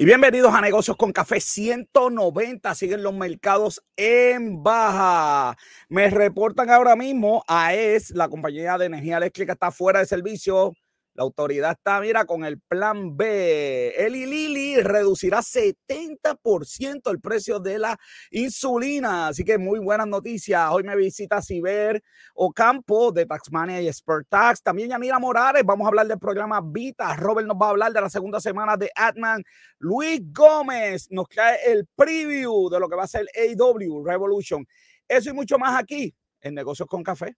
Y bienvenidos a Negocios con Café 190. Siguen los mercados en baja. Me reportan ahora mismo AES, la compañía de energía eléctrica, está fuera de servicio. La autoridad está, mira, con el plan B. Eli Lili reducirá 70% el precio de la insulina. Así que muy buenas noticias. Hoy me visita Ciber Ocampo de Taxmania y Expert Tax. También Yanira Morales. Vamos a hablar del programa Vita. Robert nos va a hablar de la segunda semana de Atman. Luis Gómez nos trae el preview de lo que va a ser AW Revolution. Eso y mucho más aquí en Negocios con Café.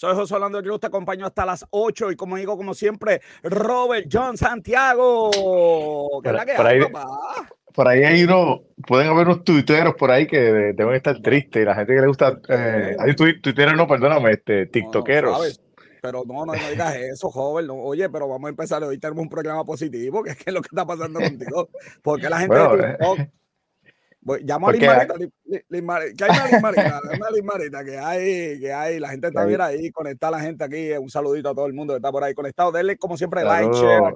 Soy José Orlando Cruz, te acompaño hasta las 8 y como digo, como siempre, Robert John Santiago. ¿Qué por, por, ahí, por ahí hay uno, pueden haber unos tuiteros por ahí que deben estar tristes. La gente que le gusta, eh, hay tuiteros, no, perdóname, este, tiktokeros. pero no, no, no digas eso, joven. oye, pero vamos a empezar. Hoy tenemos un programa positivo, que es, que es lo que está pasando contigo. Porque la gente de eh. TikTok, llamo a Liz Marita, que hay Liz Marita, que hay, que hay, la gente está bien ahí, conectada la gente aquí, un saludito a todo el mundo que está por ahí conectado, denle como siempre like, share,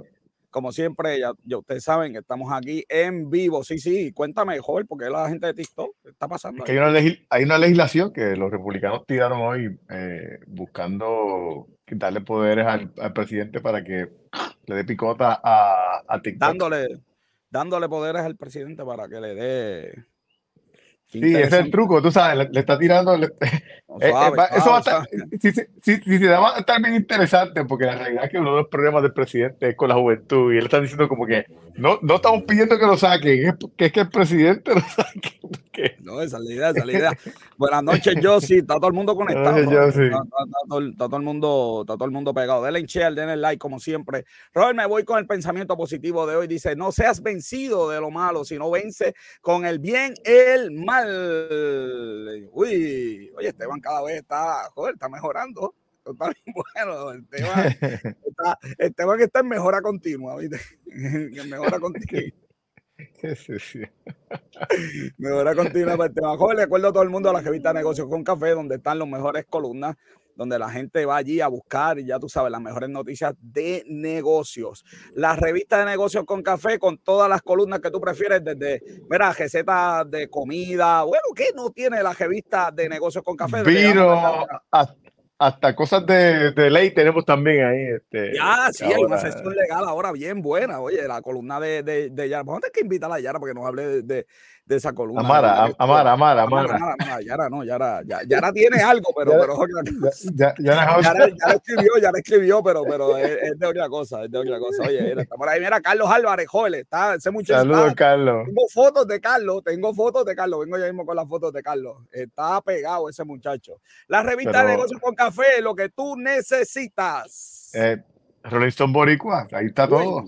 como siempre, ya, ustedes saben que estamos aquí en vivo, sí, sí, cuéntame mejor, porque la gente de TikTok está pasando. hay, una hay, una legislación que los republicanos tiraron hoy eh, buscando darle poderes al, presidente para que le dé picota a, a TikTok. Dándole dándole poderes al presidente para que le dé. Sí, ese es el truco, tú sabes, le, está tirando. Eh, eh, eso va a estar, si, si, si, se va a estar bien interesante, porque la realidad es que uno de los problemas del presidente es con la juventud, y él está diciendo como que no, no estamos pidiendo que lo saquen, es que, es que el presidente lo saque. No, esa es la idea, esa es la idea. Buenas noches, sí, Está todo el mundo conectado. Está, todo, el mundo, está todo el mundo pegado. Denle share, denle like como siempre. Robert, me voy con el pensamiento positivo de hoy. Dice, no seas vencido de lo malo, sino vence con el bien el mal. Uy, oye, Esteban cada vez está, joder, está mejorando. Está bien bueno. Esteban está, Esteban está en mejora continua, ¿viste? En mejora continua. Sí, sí. Mejora continua para el tema. Joven, le acuerdo a todo el mundo a la revista Negocios con Café, donde están las mejores columnas, donde la gente va allí a buscar, y ya tú sabes, las mejores noticias de negocios. La revista de Negocios con Café, con todas las columnas que tú prefieres, desde, mira, recetas de comida. Bueno, ¿qué no tiene la revista de Negocios con Café? Vino, hasta cosas de, de, ley tenemos también ahí. Este, ya, sí, hay una sesión legal ahora bien buena. Oye, la columna de, de, de Yara. Vamos a tener que invitar a Yara para que nos hable de, de esa columna. Amara, Amara, Amara, Amara. Amara, Yara no, Yara, Yara tiene algo, pero, pero ya, ya, Yara, escribió, Yara escribió, pero, pero es, de otra cosa, es de otra cosa. Oye, está por ahí, mira, Carlos Álvarez, joven, está, ese muchacho. Saludos, Carlos. Tengo fotos de Carlos, tengo fotos de Carlos, vengo ya mismo con las fotos de Carlos. Está pegado ese muchacho. La revista de negocios con café, lo que tú necesitas. Eh, Rolling Stone Boricua, ahí está todo.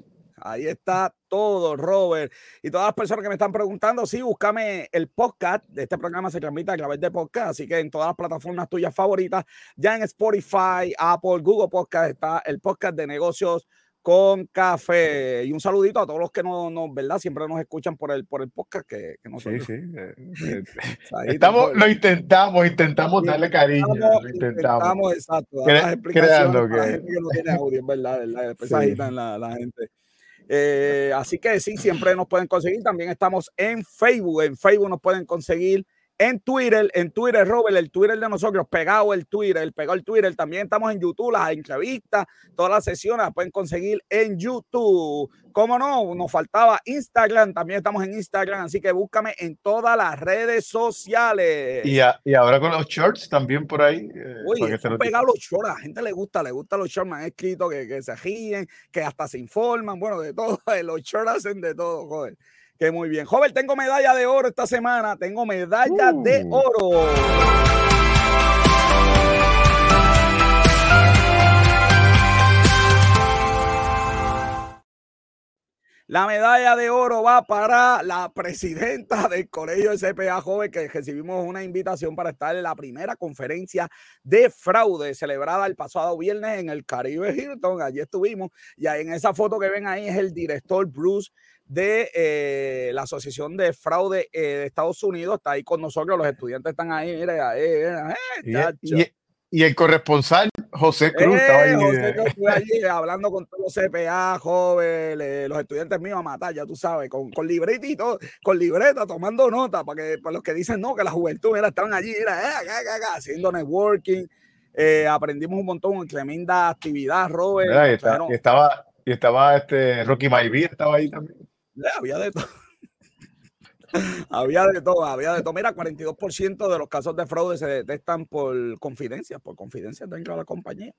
Ahí está todo, Robert. Y todas las personas que me están preguntando, sí, búscame el podcast. De este programa se transmite a través de podcast, así que en todas las plataformas tuyas favoritas, ya en Spotify, Apple, Google Podcast, está el podcast de negocios con café. Y un saludito a todos los que no, no ¿verdad? Siempre nos escuchan por el, por el podcast que, que nosotros. Sí, sí. Eh, eh, Estamos, lo intentamos, intentamos darle cariño. Lo intentamos. exacto. las explicaciones que... la gente que no tiene audio, ¿verdad? ¿verdad? Después sí. la, la gente. Eh, así que sí, siempre nos pueden conseguir. También estamos en Facebook. En Facebook nos pueden conseguir en Twitter, en Twitter, Robert, el Twitter de nosotros, pegado el Twitter, el pegado el Twitter. También estamos en YouTube, las entrevistas, todas las sesiones las pueden conseguir en YouTube. ¿Cómo no? Nos faltaba Instagram, también estamos en Instagram, así que búscame en todas las redes sociales. Y, y ahora con los shorts también por ahí. Eh, Uy, pegado los shorts, a la gente le gusta, le gusta los shorts, me han escrito que, que se ríen, que hasta se informan, bueno, de todo, los shorts hacen de todo, joder. Que muy bien. Joven, tengo medalla de oro esta semana. Tengo medalla de uh. oro. La medalla de oro va para la presidenta del Colegio SPA Joven, que recibimos una invitación para estar en la primera conferencia de fraude celebrada el pasado viernes en el Caribe Hilton. Allí estuvimos y en esa foto que ven ahí es el director Bruce de eh, la Asociación de Fraude eh, de Estados Unidos. Está ahí con nosotros, los estudiantes están ahí, mire, ahí, y, y, el corresponsal José Cruz estaba ahí. José Cruz allí hablando con todos los CPA, jóvenes, los estudiantes míos a matar, ya tú sabes, con, con libreta y todo, con libreta, tomando nota, para que para los que dicen no, que la juventud, mira, estaban allí, mira, eh, haciendo networking. aprendimos un montón, tremenda actividad, Robert. y, estaba, y estaba este Rocky Maybe, estaba ahí también había de todo. Había de todo, había de todo. Mira, 42% de los casos de fraude se detectan por confidencias, por confidencias dentro de la compañía.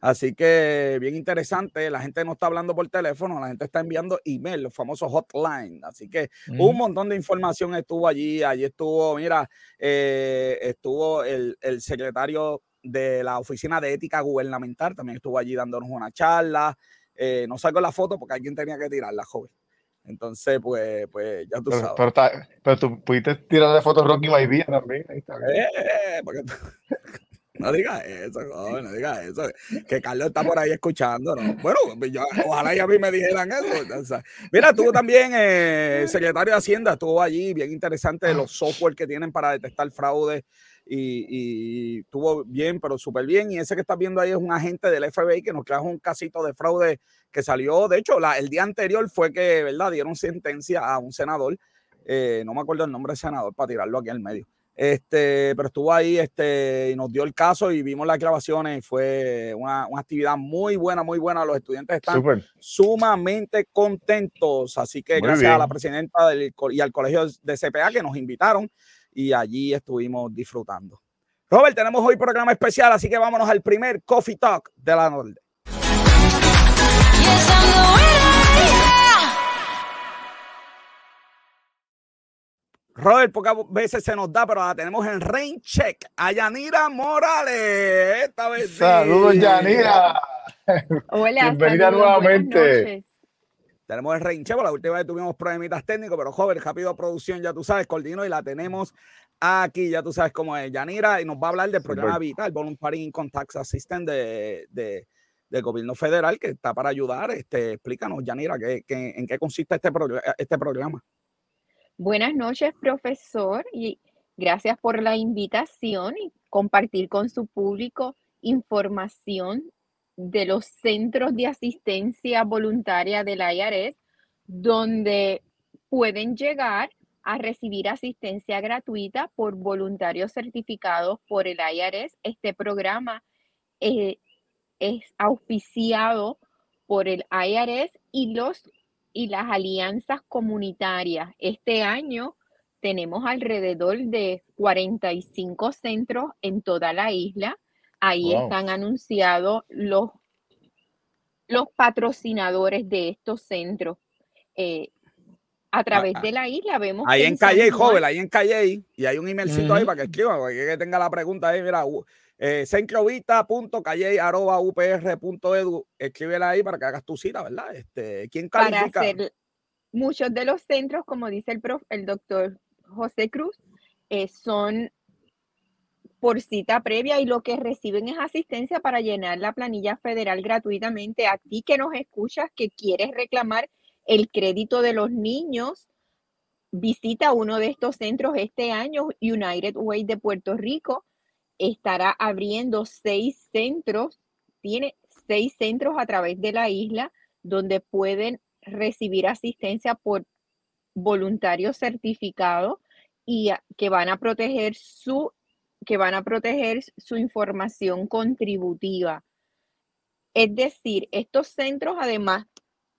Así que bien interesante, la gente no está hablando por teléfono, la gente está enviando email, los famosos hotline. Así que un montón de información estuvo allí. Allí estuvo, mira, eh, estuvo el, el, secretario de la Oficina de Ética Gubernamental, también estuvo allí dándonos una charla. Eh, no saco la foto porque alguien tenía que tirarla, joven. Entonces, pues, pues ya tú sabes. Pero, tú pudiste tirar de fotos Rocky Maivia también. Ahí está eh, no digas eso, no, no digas eso. Que Carlos está por ahí escuchando, ¿no? Bueno, pues ojalá y a mí me dijeran eso. mira, estuvo también eh, secretario de Hacienda, estuvo allí, bien interesante los software que tienen para detectar fraude y, y estuvo bien, pero súper bien. Y ese que estás viendo ahí es un agente del FBI que nos trajo un casito de fraude que salió, de hecho, la, el día anterior fue que, ¿verdad? Dieron sentencia a un senador, eh, no me acuerdo el nombre del senador para tirarlo aquí al medio. Este, pero estuvo ahí este, y nos dio el caso y vimos las grabaciones y fue una, una actividad muy buena, muy buena. Los estudiantes están sumamente contentos. Así que gracias a la presidenta del, y al colegio de CPA que nos invitaron y allí estuvimos disfrutando. Robert, tenemos hoy programa especial, así que vámonos al primer Coffee Talk de la noche. Robert, pocas veces se nos da, pero la tenemos en rain check a Yanira Morales. Esta vez Saludos, Yanira. Hola. Bienvenida nuevamente. Tenemos el rain check, la última vez tuvimos problemitas técnicos, pero joven, rápido producción, ya tú sabes, coordino y la tenemos aquí, ya tú sabes cómo es Yanira, y nos va a hablar del programa Vital, Voluntary Income Tax Assistant de, de del gobierno federal que está para ayudar. Este, explícanos, Yanira, ¿qué, en qué consiste este, este programa. Buenas noches, profesor, y gracias por la invitación y compartir con su público información de los centros de asistencia voluntaria del IRS, donde pueden llegar a recibir asistencia gratuita por voluntarios certificados por el IRS. Este programa eh, es auspiciado por el IRS y, los, y las alianzas comunitarias. Este año tenemos alrededor de 45 centros en toda la isla. Ahí están anunciados los, los patrocinadores de estos centros. Eh, a ah, través ah. de la isla vemos. Ahí en Calle, joven, ahí en Calle, y hay un emailcito ahí para que escriban, para que tenga la pregunta ahí, mira, eh, edu escríbela ahí para que hagas tu cita, ¿verdad? Este, ¿Quién califica? Para hacer muchos de los centros, como dice el prof, el doctor José Cruz, eh, son por cita previa y lo que reciben es asistencia para llenar la planilla federal gratuitamente. A ti que nos escuchas, que quieres reclamar el crédito de los niños, visita uno de estos centros este año, United Way de Puerto Rico estará abriendo seis centros, tiene seis centros a través de la isla donde pueden recibir asistencia por voluntarios certificados y que van a proteger su que van a proteger su información contributiva. Es decir, estos centros además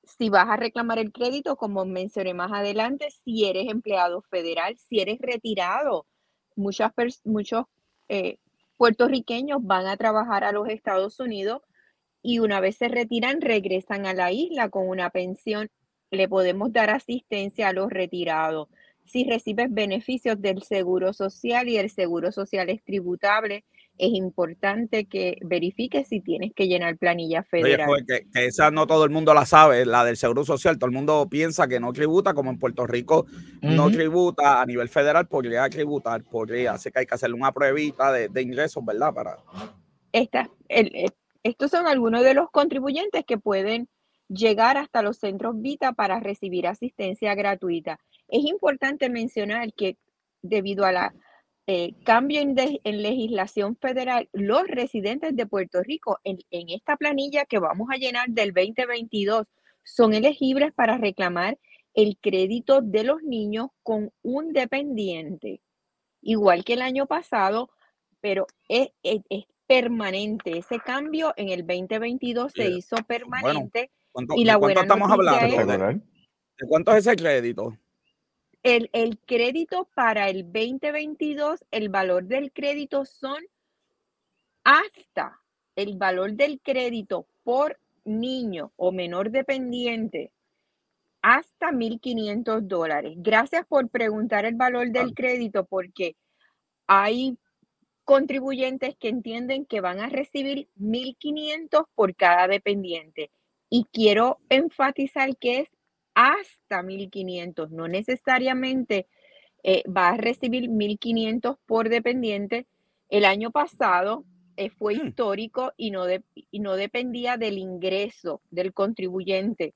si vas a reclamar el crédito, como mencioné más adelante, si eres empleado federal, si eres retirado, muchos eh, puertorriqueños van a trabajar a los Estados Unidos y una vez se retiran regresan a la isla con una pensión. Le podemos dar asistencia a los retirados. Si recibes beneficios del seguro social y el seguro social es tributable, es importante que verifiques si tienes que llenar planilla federal. Oye, que, esa no todo el mundo la sabe, la del Seguro Social, todo el mundo piensa que no tributa, como en Puerto Rico no tributa a nivel federal, podría tributar, podría, así que hay que hacerle una pruebita de, ingresos, ¿verdad? Para... Esta, estos son algunos de los contribuyentes que pueden llegar hasta los centros Vita para recibir asistencia gratuita. Es importante mencionar que debido a la eh, cambio en, legislación federal, los residentes de Puerto Rico en, esta planilla que vamos a llenar del 2022 son elegibles para reclamar el crédito de los niños con un dependiente, igual que el año pasado, pero es, permanente. Ese cambio en el 2022 se hizo permanente. y la buena estamos hablando? ¿De cuánto es ese crédito? El, crédito para el 2022, el valor del crédito son hasta el valor del crédito por niño o menor dependiente hasta 1.500 dólares. Gracias por preguntar el valor del crédito porque hay contribuyentes que entienden que van a recibir 1.500 por cada dependiente. Y quiero enfatizar que es hasta 1.500, no necesariamente eh, va a recibir 1.500 por dependiente. El año pasado eh, fue hmm. histórico y no, y no dependía del ingreso del contribuyente,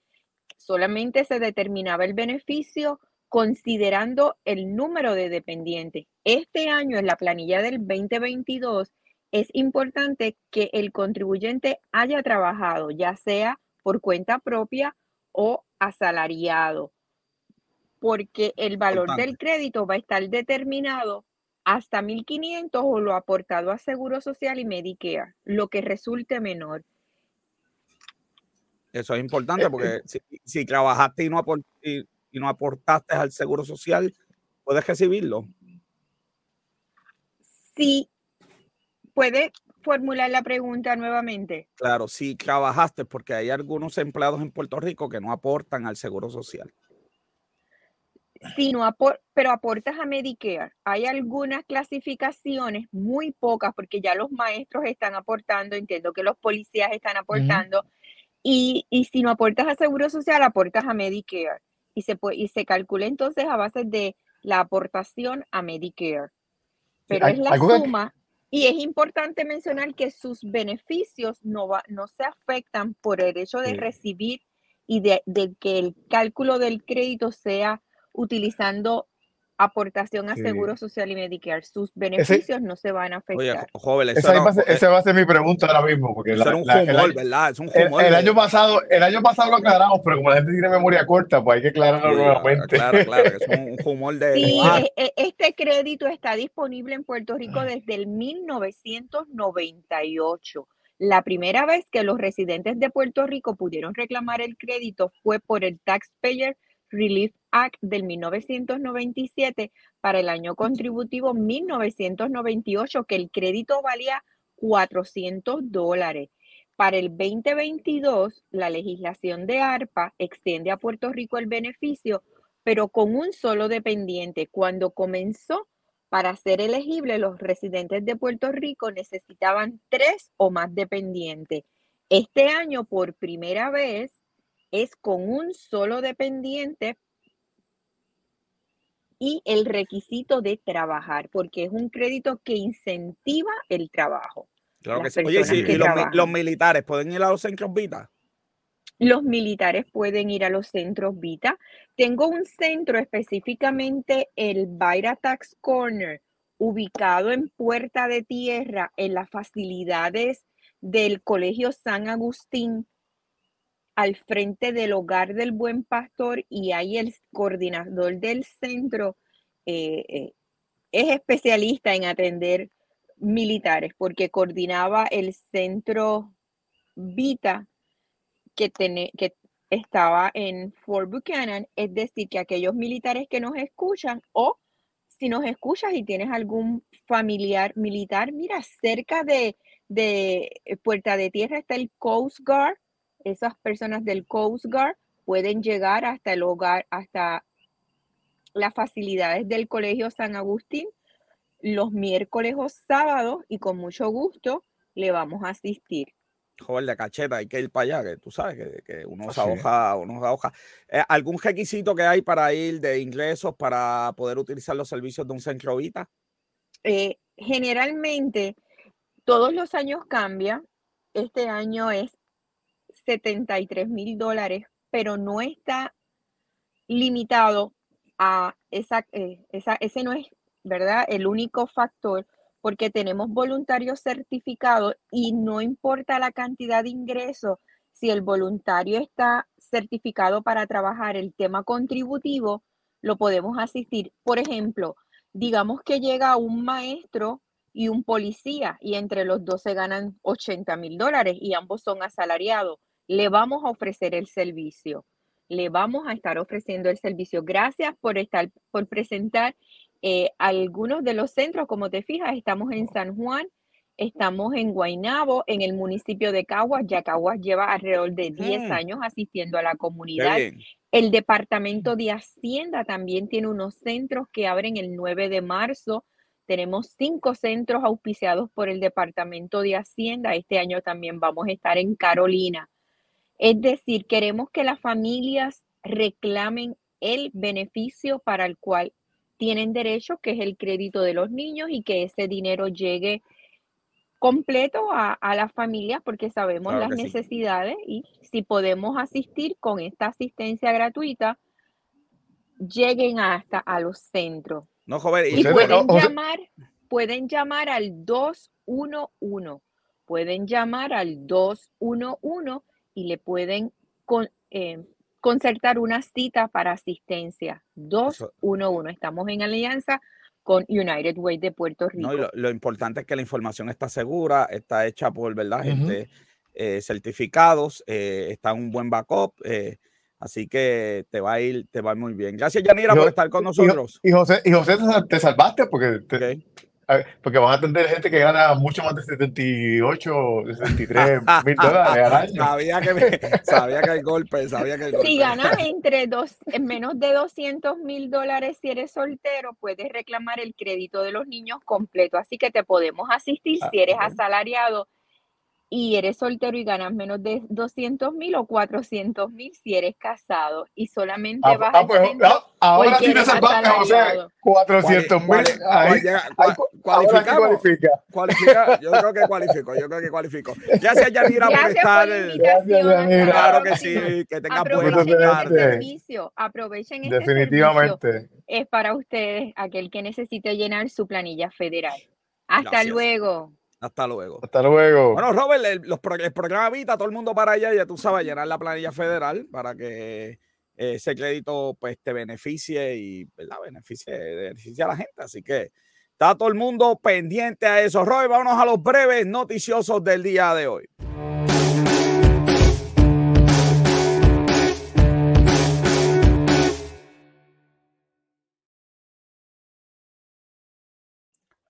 solamente se determinaba el beneficio considerando el número de dependientes. Este año en la planilla del 2022 es importante que el contribuyente haya trabajado, ya sea por cuenta propia o asalariado, porque el valor del crédito va a estar determinado hasta 1.500 o lo aportado a Seguro Social y Medicare, lo que resulte menor. Eso es importante porque si, trabajaste y no, y, no aportaste al Seguro Social, puedes recibirlo. Sí, puede formular la pregunta nuevamente? Claro, si trabajaste, porque hay algunos empleados en Puerto Rico que no aportan al Seguro Social. Sí, no pero aportas a Medicare. Hay algunas clasificaciones, muy pocas, porque ya los maestros están aportando, entiendo que los policías están aportando, y, si no aportas a Seguro Social, aportas a Medicare. Y se, puede, y se calcula entonces a base de la aportación a Medicare. Pero es la suma y es importante mencionar que sus beneficios no, va, no se afectan por el hecho de recibir y de, de, que el cálculo del crédito sea utilizando aportación a Seguro Social y Medicare. Sus beneficios no se van a afectar. Oye, joven, esa, va a ser mi pregunta ahora mismo. Porque es un humor, ¿verdad? Es un humor. El, año pasado, el año pasado lo aclaramos, pero como la gente tiene memoria corta, pues hay que aclararlo nuevamente. Claro, claro, es un, humor de... Sí, e, e, este crédito está disponible en Puerto Rico desde el 1998. La primera vez que los residentes de Puerto Rico pudieron reclamar el crédito fue por el Taxpayer Relief Act del 1997 para el año contributivo 1998, que el crédito valía 400 dólares. Para el 2022, la legislación de ARPA extiende a Puerto Rico el beneficio, pero con un solo dependiente. Cuando comenzó, para ser elegible, los residentes de Puerto Rico necesitaban tres o más dependientes. Este año, por primera vez, es con un solo dependiente y el requisito de trabajar, porque es un crédito que incentiva el trabajo. Claro que sí. Oye, ¿y los, militares pueden ir a los centros Vita? Los militares pueden ir a los centros Vita. Tengo un centro específicamente, el Baira Tax Corner, ubicado en Puerta de Tierra, en las facilidades del Colegio San Agustín, al frente del hogar del buen pastor y ahí el coordinador del centro eh, eh, es especialista en atender militares porque coordinaba el centro Vita que, que estaba en Fort Buchanan, es decir, que aquellos militares que nos escuchan o si nos escuchas y tienes algún familiar militar, mira, cerca de, de Puerta de Tierra está el Coast Guard esas personas del Coast Guard pueden llegar hasta el hogar, hasta las facilidades del Colegio San Agustín los miércoles o sábados y con mucho gusto le vamos a asistir. Joder, de cacheta, hay que ir para allá, que tú sabes que, que uno se hoja, uno se hoja. Eh, ¿Algún requisito que hay para ir de ingresos para poder utilizar los servicios de un centro Vita? Eh, generalmente, todos los años cambia. Este año es 73 mil dólares, pero no está limitado a esa, eh, esa, ese no es, ¿verdad? El único factor porque tenemos voluntarios certificados y no importa la cantidad de ingresos, si el voluntario está certificado para trabajar el tema contributivo, lo podemos asistir. Por ejemplo, digamos que llega un maestro y un policía y entre los dos se ganan 80 mil dólares y ambos son asalariados. Le vamos a ofrecer el servicio. Le vamos a estar ofreciendo el servicio. Gracias por estar, por presentar eh, algunos de los centros, como te fijas, estamos en San Juan, estamos en Guaynabo, en el municipio de Caguas. Ya Caguas lleva alrededor de 10 mm. años asistiendo a la comunidad. El Departamento de Hacienda también tiene unos centros que abren el 9 de marzo. Tenemos cinco centros auspiciados por el Departamento de Hacienda. Este año también vamos a estar en Carolina. Es decir, queremos que las familias reclamen el beneficio para el cual tienen derecho, que es el crédito de los niños y que ese dinero llegue completo a, las familias porque sabemos las necesidades y si podemos asistir con esta asistencia gratuita, lleguen hasta a los centros. No, joven, y, pueden llamar, pueden llamar al 211, pueden llamar al 211 y le pueden con, eh, concertar una cita para asistencia 211. Estamos en alianza con United Way de Puerto Rico. lo, importante es que la información está segura, está hecha por verdad gente eh, certificados, eh, está un buen backup. Eh, así que te va a ir, te va muy bien. Gracias, Yanira, por estar con nosotros. Y, José, y José, te salvaste porque porque van a atender gente que gana mucho más de 78, 63 mil dólares al año. Sabía que, sabía que el golpe, sabía que golpe. Si ganas entre dos, menos de 200 mil dólares si eres soltero, puedes reclamar el crédito de los niños completo. Así que te podemos asistir si eres asalariado y eres soltero y ganas menos de 200 mil o 400 mil si eres casado y solamente ah, vas ah, pues, ah, ahora sí me salvaste, José, 400 mil. Cualifica. Cualifica. Yo creo que cualifico, yo creo que cualifico. Gracias, Yanira, por estar. Gracias, Yanira. Claro que sí, que tengas buena tarde. servicio, aprovechen este Definitivamente. Es para ustedes, aquel que necesite llenar su planilla federal. Hasta luego. Hasta luego. Hasta luego. Bueno, Robert, el, los, el programa Vita, todo el mundo para allá, ya tú sabes, llenar la planilla federal para que eh, ese crédito pues te beneficie y ¿verdad? Beneficie, beneficie a la gente. Así que está todo el mundo pendiente a eso. Robert, vámonos a los breves noticiosos del día de hoy.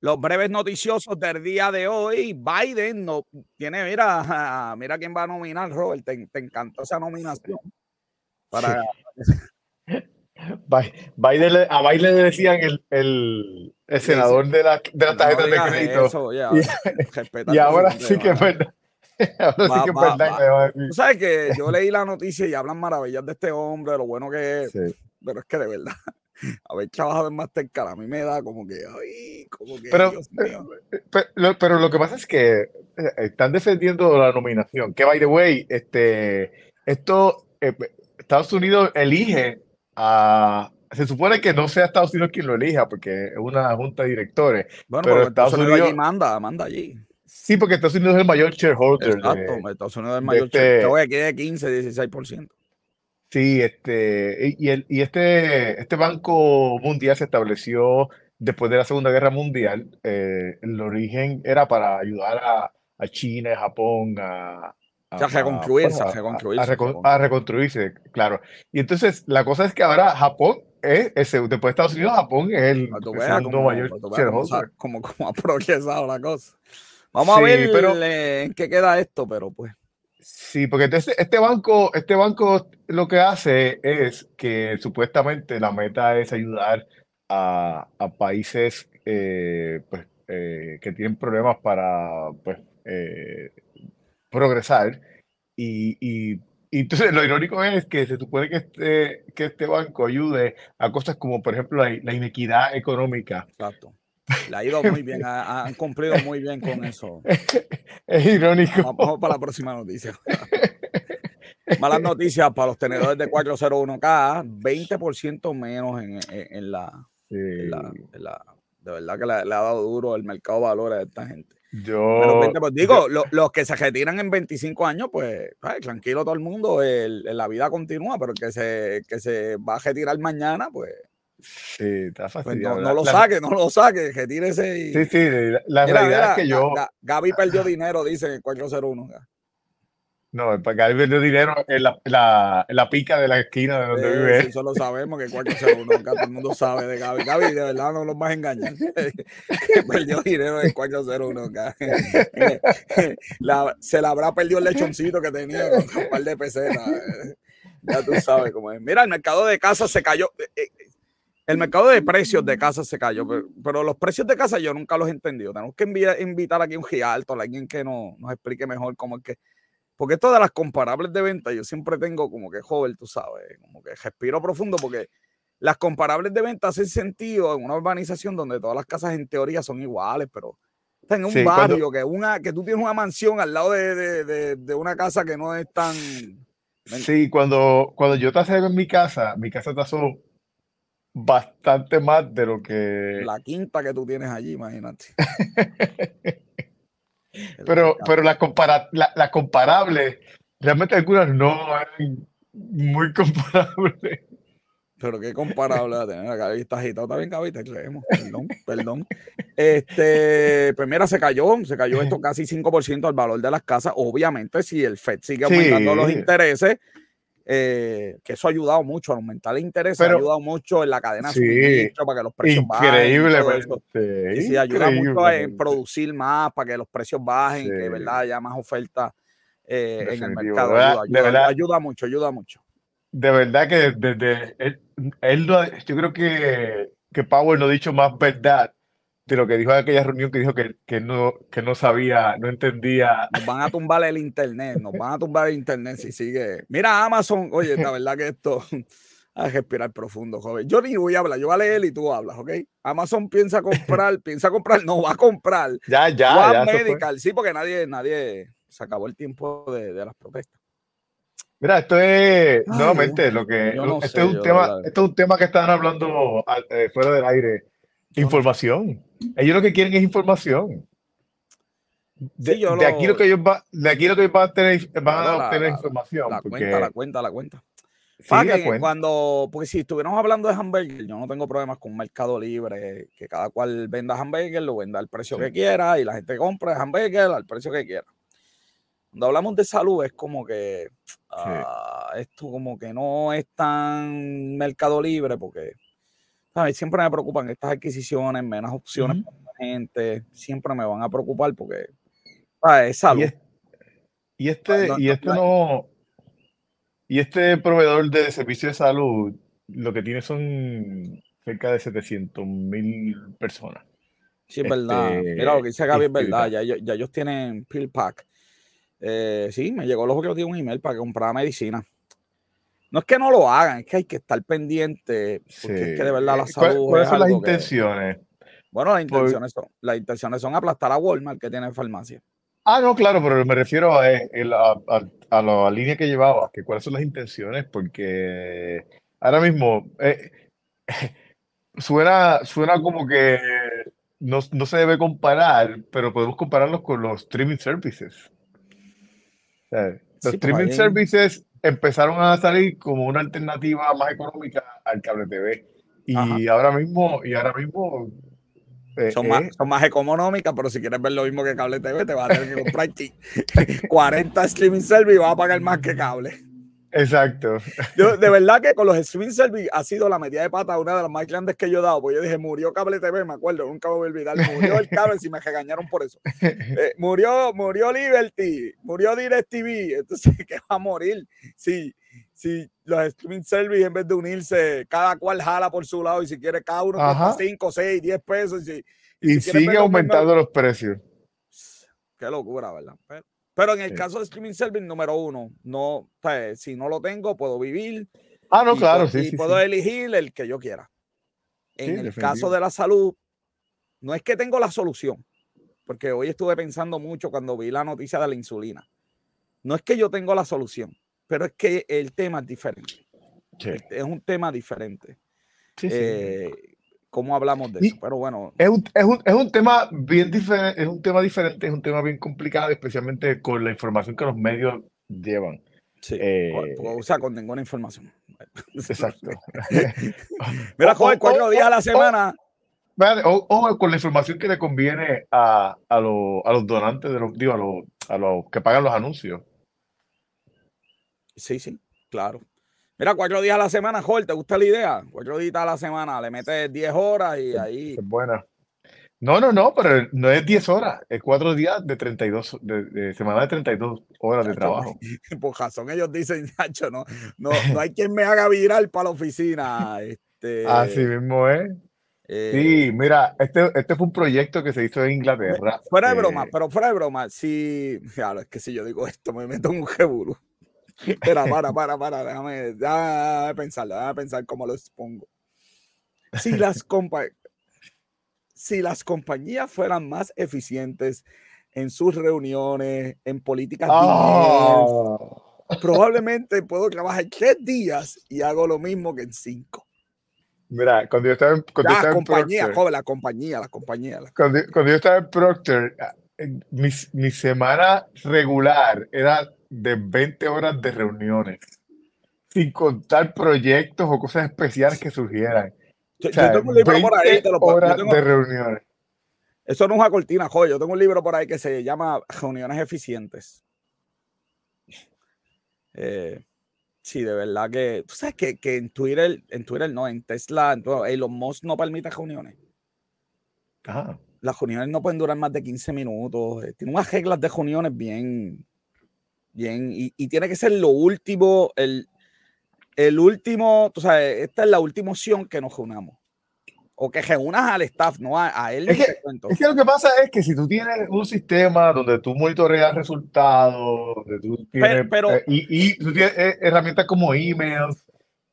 Los breves noticiosos del día de hoy. Biden no tiene, mira, mira quién va a nominar, Robert. Te, encantó esa nominación. Para... Biden, a Biden le decían el, el, el senador de la, de la tarjeta de crédito. y, ahora sí que es verdad. Ahora sí que es verdad. Tú sabes que yo leí la noticia y hablan maravillas de este hombre, lo bueno que es. Pero es que de verdad haber trabajado en Mastercard a mí me da como que, ay, como que. Pero, eh, pero, lo que pasa es que eh, están defendiendo la nominación. Que, by the way, este, esto, eh, Estados Unidos elige a. Se supone que no sea Estados Unidos quien lo elija, porque es una junta de directores. Bueno, pero, Estados, Unidos, allí manda, manda allí. Sí, porque Estados Unidos es el mayor shareholder. Exacto, Estados Unidos es el mayor este shareholder. Este, de 15, 16%. Sí, este, y, el, y este, este Banco Mundial se estableció después de la Segunda Guerra Mundial. Eh, el origen era para ayudar a, a China, a Japón, a, a, reconstruirse, a, a, reconstruirse, claro. Y entonces la cosa es que ahora Japón es, después de Estados Unidos, Japón es el segundo mayor como, como, ha progresado la cosa. Vamos a ver pero, en qué queda esto, pero pues. Sí, porque este, este, banco, este banco lo que hace es que supuestamente la meta es ayudar a, países pues, que tienen problemas para pues, progresar. Y, y, entonces lo irónico es que se supone que este, que este banco ayude a cosas como, por ejemplo, la, la inequidad económica. Exacto. Le ha ido muy bien, han cumplido muy bien con eso. Es irónico. Vamos para la próxima noticia. Malas noticias para los tenedores de 401k, 20% menos en, en, la, en, la, De verdad que le, ha dado duro el mercado de valores a esta gente. Yo. Pues, digo, los que se retiran en 25 años, pues tranquilo todo el mundo, la vida continúa, pero que se, que se va a retirar mañana, pues Sí, está pues no, lo saque, no lo saque, retírese y. Sí, sí, la, realidad es que yo. Gaby perdió dinero, dice en 401. No, Gaby perdió dinero en la, la, la, pica de la esquina de donde vive. eso lo sabemos que 401, todo el mundo sabe de Gaby. Gaby, de verdad no los vas a engañar. perdió dinero en 401. la, se la habrá perdido el lechoncito que tenía con un par de pesetas. Ya tú sabes cómo es. Mira, el mercado de casa se cayó. Eh, eh, el mercado de precios de casa se cayó, pero, los precios de casa yo nunca los he entendido. Tenemos que invitar aquí a un Gialto, a alguien que nos, nos explique mejor cómo es que. Porque esto de las comparables de venta, yo siempre tengo como que joven, tú sabes, como que respiro profundo, porque las comparables de venta hacen sentido en una urbanización donde todas las casas en teoría son iguales, pero en un barrio que, una, que tú tienes una mansión al lado de, una casa que no es tan. Sí, cuando, cuando yo te en mi casa, mi casa tasó bastante más de lo que. La quinta que tú tienes allí, imagínate. pero, pero las compara la, comparables, realmente algunas no eran muy comparables. Pero qué comparable a tener. Acá está agitado también, Gaby, te creemos. Perdón, perdón. Este, pues mira, se cayó, se cayó esto casi 5% al valor de las casas. Obviamente, si el FED sigue aumentando los intereses, eh, que eso ha ayudado mucho a aumentar el interés, ha ayudado mucho en la cadena sí, para que los precios increíble, bajen. Sí, sí, ayuda mucho en producir más para que los precios bajen, que verdad haya más oferta eh, en el mercado. Ayuda, ayuda, mucho, ayuda mucho. De verdad que desde él, yo creo que, que Power no ha dicho más verdad de lo que dijo en aquella reunión que dijo que, que, no, que no sabía, no entendía. Nos van a tumbar el internet, nos van a tumbar el internet si sigue. Mira, Amazon, oye, la verdad que esto, a respirar profundo, joven. Yo ni voy a hablar, yo voy a leer y tú hablas, ¿ok? Amazon piensa comprar, piensa comprar, no va a comprar. Ya, ya, ya. Medical, sí, porque nadie, nadie, se acabó el tiempo de, de las protestas. Mira, esto es nuevamente lo que este, es un tema, esto es un tema que estaban hablando eh, fuera del aire Información. Ellos lo que quieren es información. De, aquí lo que ellos van, de aquí lo que van a tener, van a obtener información. La cuenta, la cuenta, la cuenta. Sí, la cuenta. Cuando, porque si estuviéramos hablando de hamburger, yo no tengo problemas con Mercado Libre, que cada cual venda hamburger, lo venda al precio que quiera y la gente compra hamburger al precio que quiera. Cuando hablamos de salud es como que ah, esto como que no es tan Mercado Libre porque Siempre me preocupan estas adquisiciones, menos opciones para la gente, siempre me van a preocupar porque es salud. Y, este, y este no, y este proveedor de servicios de salud lo que tiene son cerca de 700 mil personas. Sí, es verdad. Este, Mira, lo que dice Gaby es verdad. Ya, ya, ellos tienen pill pack. Eh, sí, me llegó los que yo un email para comprar medicina. No es que no lo hagan, es que hay que estar pendiente, porque es que de verdad la eh, salud. ¿Cuáles son las intenciones? bueno, las intenciones, son, las intenciones son aplastar a Walmart que tiene farmacia. Ah, no, claro, pero me refiero a, eh, a, la línea que llevaba, que cuáles son las intenciones, porque ahora mismo eh, suena, suena como que no, no, se debe comparar, pero podemos compararlos con los streaming services. los streaming services empezaron a salir como una alternativa más económica al cable TV. Y ahora mismo, y ahora mismo eh, son, más, son más económicas, pero si quieres ver lo mismo que cable TV, te vas a tener que comprar 40 streaming service y vas a pagar más que cable. Exacto. de verdad que con los streaming service ha sido la medida de pata una de las más grandes que yo he dado, porque yo dije, murió cable TV, me acuerdo, nunca me voy a olvidar, murió el cable si me regañaron por eso. Eh, murió, murió Liberty, murió DirecTV, entonces, ¿qué va a morir? Si, si los streaming service en vez de unirse, cada cual jala por su lado y si quiere cada uno cuesta 5, 6, 10 pesos y, Y sigue aumentando los precios. Qué locura, ¿verdad? Pero, en el caso de streaming service número uno, no, si no lo tengo, puedo vivir. Ah, no, claro, sí. Y puedo elegir el que yo quiera. En el caso de la salud, no es que tengo la solución, porque hoy estuve pensando mucho cuando vi la noticia de la insulina. No es que yo tengo la solución, pero es que el tema es diferente. Es un tema diferente. Eh, ¿Cómo hablamos de eso? Pero bueno. Es un, es, un, es un, tema bien diferente, es un tema diferente, es un tema bien complicado, especialmente con la información que los medios llevan. Sí, eh, o sea, con ninguna información. Exacto. Mira, joder, cuatro días a la semana. O, con la información que le conviene a, a, a los donantes, de los, digo, a los, a los que pagan los anuncios. Sí, sí, claro. Mira, cuatro días a la semana, Jorge, ¿te gusta la idea? Cuatro días a la semana, le metes 10 horas y ahí. Es buena. No, no, no, pero no es 10 horas, es cuatro días de 32, de, de semana de 32 horas de trabajo. Por razón, ellos dicen, Nacho, no, no, no hay quien me haga virar para la oficina. Este, Así mismo es. Eh, sí, mira, este, este fue un proyecto que se hizo en Inglaterra. Fuera de broma, eh, pero fuera de broma, si, claro, es que si yo digo esto, me meto en un jebulu. Espera, para, para, para, déjame, déjame pensar, déjame pensar cómo lo expongo. Si las, si las compañías fueran más eficientes en sus reuniones, en políticas, ah. probablemente puedo trabajar tres días y hago lo mismo que en cinco. Mira, cuando yo estaba en, cuando la, compañía, Procter, la compañía, la compañía, Cuando, cuando, yo estaba en Procter, mi, mi semana regular era de 20 horas de reuniones, sin contar proyectos o cosas especiales que surgieran. Yo, tengo un libro por ahí, te lo horas de reuniones. Eso no es una cortina, joder. Yo tengo un libro por ahí que se llama Reuniones Eficientes. Eh, sí, de verdad que. Tú sabes que, que, en Twitter, en Twitter no, en Tesla, en todo, Elon Musk no permite reuniones. Ah. Las reuniones no pueden durar más de 15 minutos. Eh, tiene unas reglas de reuniones bien, Bien, y, tiene que ser lo último, el, el último, tú sabes, esta es la última opción que nos reunamos. O que reúnas al staff, no a, él. Es que, es que, lo que pasa es que si tú tienes un sistema donde tú monitoreas resultados, donde tú tienes, pero, eh, y, y, tú tienes eh, herramientas como emails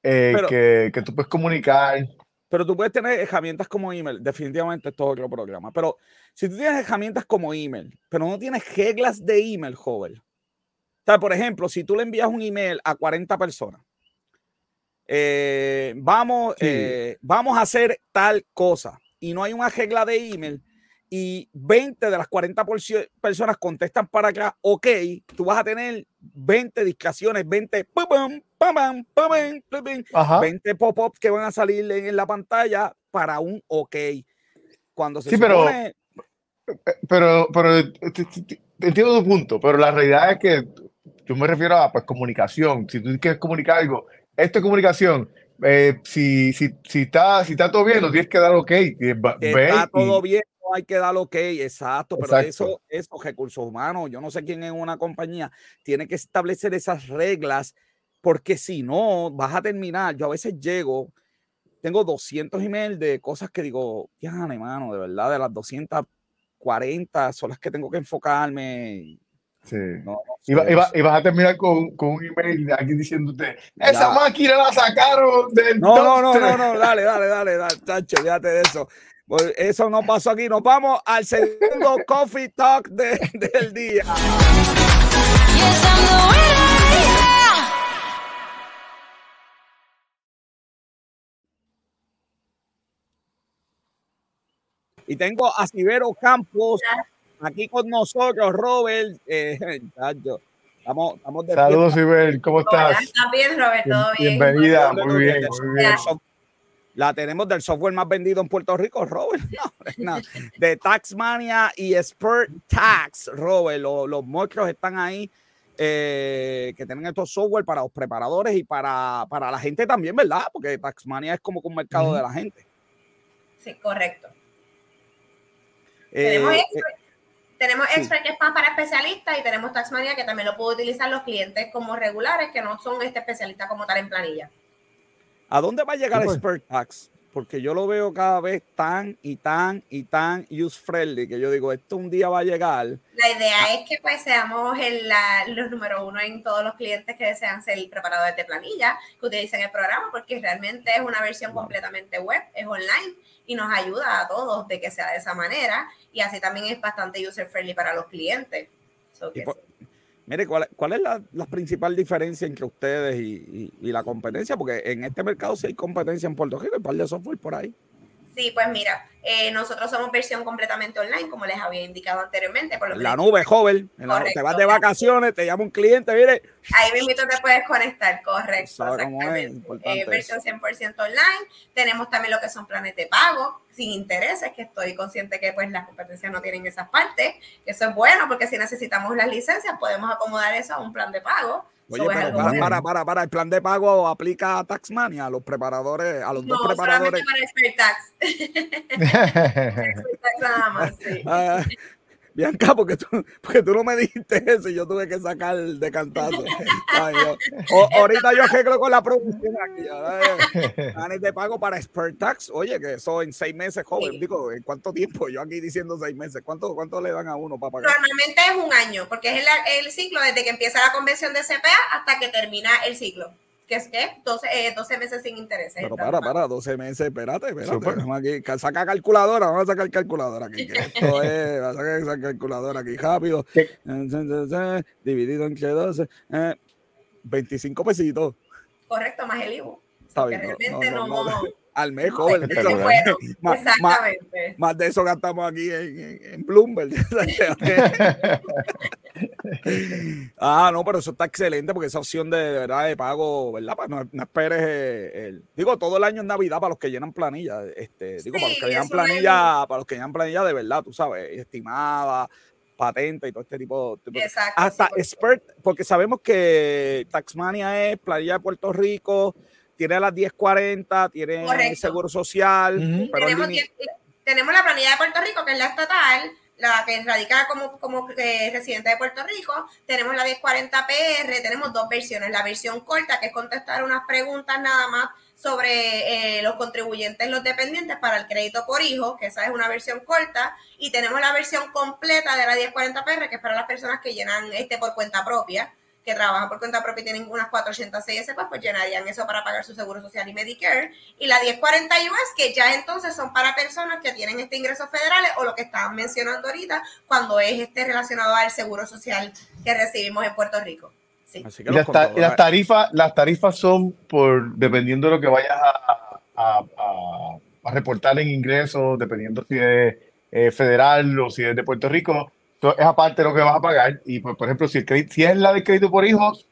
eh, que, que, tú puedes comunicar. Pero tú puedes tener herramientas como email, definitivamente esto es otro programa. Pero si tú tienes herramientas como email, pero no tienes reglas de email, joven, sea, por ejemplo, si tú le envías un email a 40 personas, eh, vamos, eh, vamos a hacer tal cosa y no hay una regla de email y 20 de las 40 personas contestan para acá, ok, tú vas a tener 20 distracciones, 20 20 pop-ups que van a salir en, la pantalla para un ok. Cuando se sí, pero, pero, pero entiendo tu punto, pero la realidad es que yo me refiero a pues, comunicación. Si tú quieres comunicar algo, esto es comunicación. Eh, si, si, si, está, si está todo bien, lo tienes que dar ok. Está todo bien, no hay que dar ok, exacto. Pero eso, esos recursos humanos, yo no sé quién en una compañía tiene que establecer esas reglas, porque si no, vas a terminar. Yo a veces llego, tengo 200 emails de cosas que digo, ya, hermano, de verdad, de las 240 son las que tengo que enfocarme Sí. y, vas a terminar con, con, un email de alguien diciéndote, esa máquina la sacaron del No, no, no, no, no, dale, dale, dale, dale, chacho, fíjate de eso. Pues eso no pasó aquí. Nos vamos al segundo Coffee Talk de, del día. Y tengo a Sibero Campos aquí con nosotros, Robert. Eh, estamos, estamos Saludos, Ibel, ¿cómo estás? ¿Estás bien, Robert? ¿Todo bien? Bienvenida, muy bien, muy bien. La tenemos del software más vendido en Puerto Rico, Robert. No, De Taxmania y Expert Tax, Robert. Los, los monstruos están ahí. Eh, que tienen estos software para los preparadores y para, para la gente también, ¿verdad? Porque Taxmania es como un mercado de la gente. Sí, correcto. Eh, tenemos tenemos Expert que es para especialistas y tenemos Taxmania que también lo pueden utilizar los clientes como regulares que no son este especialista como tal en planilla. ¿A dónde va a llegar Expert Tax? porque yo lo veo cada vez tan y tan y tan use friendly que yo digo, esto un día va a llegar. La idea es que pues seamos el, los número uno en todos los clientes que desean ser preparadores de planilla, que utilicen el programa, porque realmente es una versión completamente web, es online y nos ayuda a todos de que sea de esa manera y así también es bastante user friendly para los clientes. Mire, ¿cuál, es la, principal diferencia entre ustedes y, la competencia? Porque en este mercado sí hay competencia en Puerto Rico, hay un par de software por ahí. Sí, pues mira, eh, nosotros somos versión completamente online, como les había indicado anteriormente. Por la nube, joven. te vas de vacaciones, te llama un cliente, mire. Ahí mismo te puedes conectar, correcto. Exactamente. Eh, versión 100% online. Tenemos también lo que son planes de pago sin intereses, que estoy consciente que pues las competencias no tienen esas partes. Eso es bueno porque si necesitamos las licencias podemos acomodar eso a un plan de pago. Oye, pero para, para, para, para, el plan de pago aplica a Taxmania, a los preparadores, a los dos preparadores. para Tax. nada más, sí. Bianca, porque tú, porque tú no me dijiste eso y yo tuve que sacar el decantazo. ahorita yo arreglo con la producción aquí. Ganes de pago para Expert Tax. Oye, que eso en seis meses, joven. Digo, ¿en cuánto tiempo? Yo aquí diciendo seis meses. ¿Cuánto, cuánto le dan a uno para pagar? Normalmente es un año, porque es el, el ciclo desde que empieza la convención de CPA hasta que termina el ciclo que es que 12, eh, 12 meses sin intereses. Pero para, para, 12 meses, espérate, espérate. Aquí, saca calculadora, vamos a sacar calculadora aquí. esto es, vamos a sacar esa calculadora aquí rápido. Dividido entre 12, eh, 25 pesitos. Correcto, más el IVU. Está bien. Realmente no, no, no, al mes, joven. bueno, más, exactamente. Más, de eso gastamos aquí en, en Bloomberg. ah, no, pero eso está excelente porque esa opción de, verdad de pago, ¿verdad? Pues no, esperes el, digo, todo el año es Navidad para los que llenan planilla, este, digo, para los que llenan planilla, para los que llenan planilla de verdad, tú sabes, estimada, patente y todo este tipo, de Exacto, hasta expert, porque sabemos que Taxmania es planilla de Puerto Rico, tiene las 1040, tiene el seguro social, tenemos, tenemos la planilla de Puerto Rico, que es la estatal, la que radica como, como eh, residente de Puerto Rico, tenemos la 1040 PR, tenemos dos versiones, la versión corta, que es contestar unas preguntas nada más sobre eh, los contribuyentes, los dependientes para el crédito por hijo, que esa es una versión corta, y tenemos la versión completa de la 1040 PR, que es para las personas que llenan este por cuenta propia que trabajan por cuenta propia y tienen unas 406 pues, pues llenarían eso para pagar su seguro social y Medicare. Y la 1040 US, que ya entonces son para personas que tienen este ingreso federales o lo que estaban mencionando ahorita, cuando es este relacionado al seguro social que recibimos en Puerto Rico. Sí. y, las, tarifas, las tarifas son por dependiendo de lo que vayas a, a, reportar en ingresos, dependiendo si es eh, federal o si es de Puerto Rico es aparte lo que vas a pagar. Y, pues, por ejemplo, si, el si es la de crédito por hijos,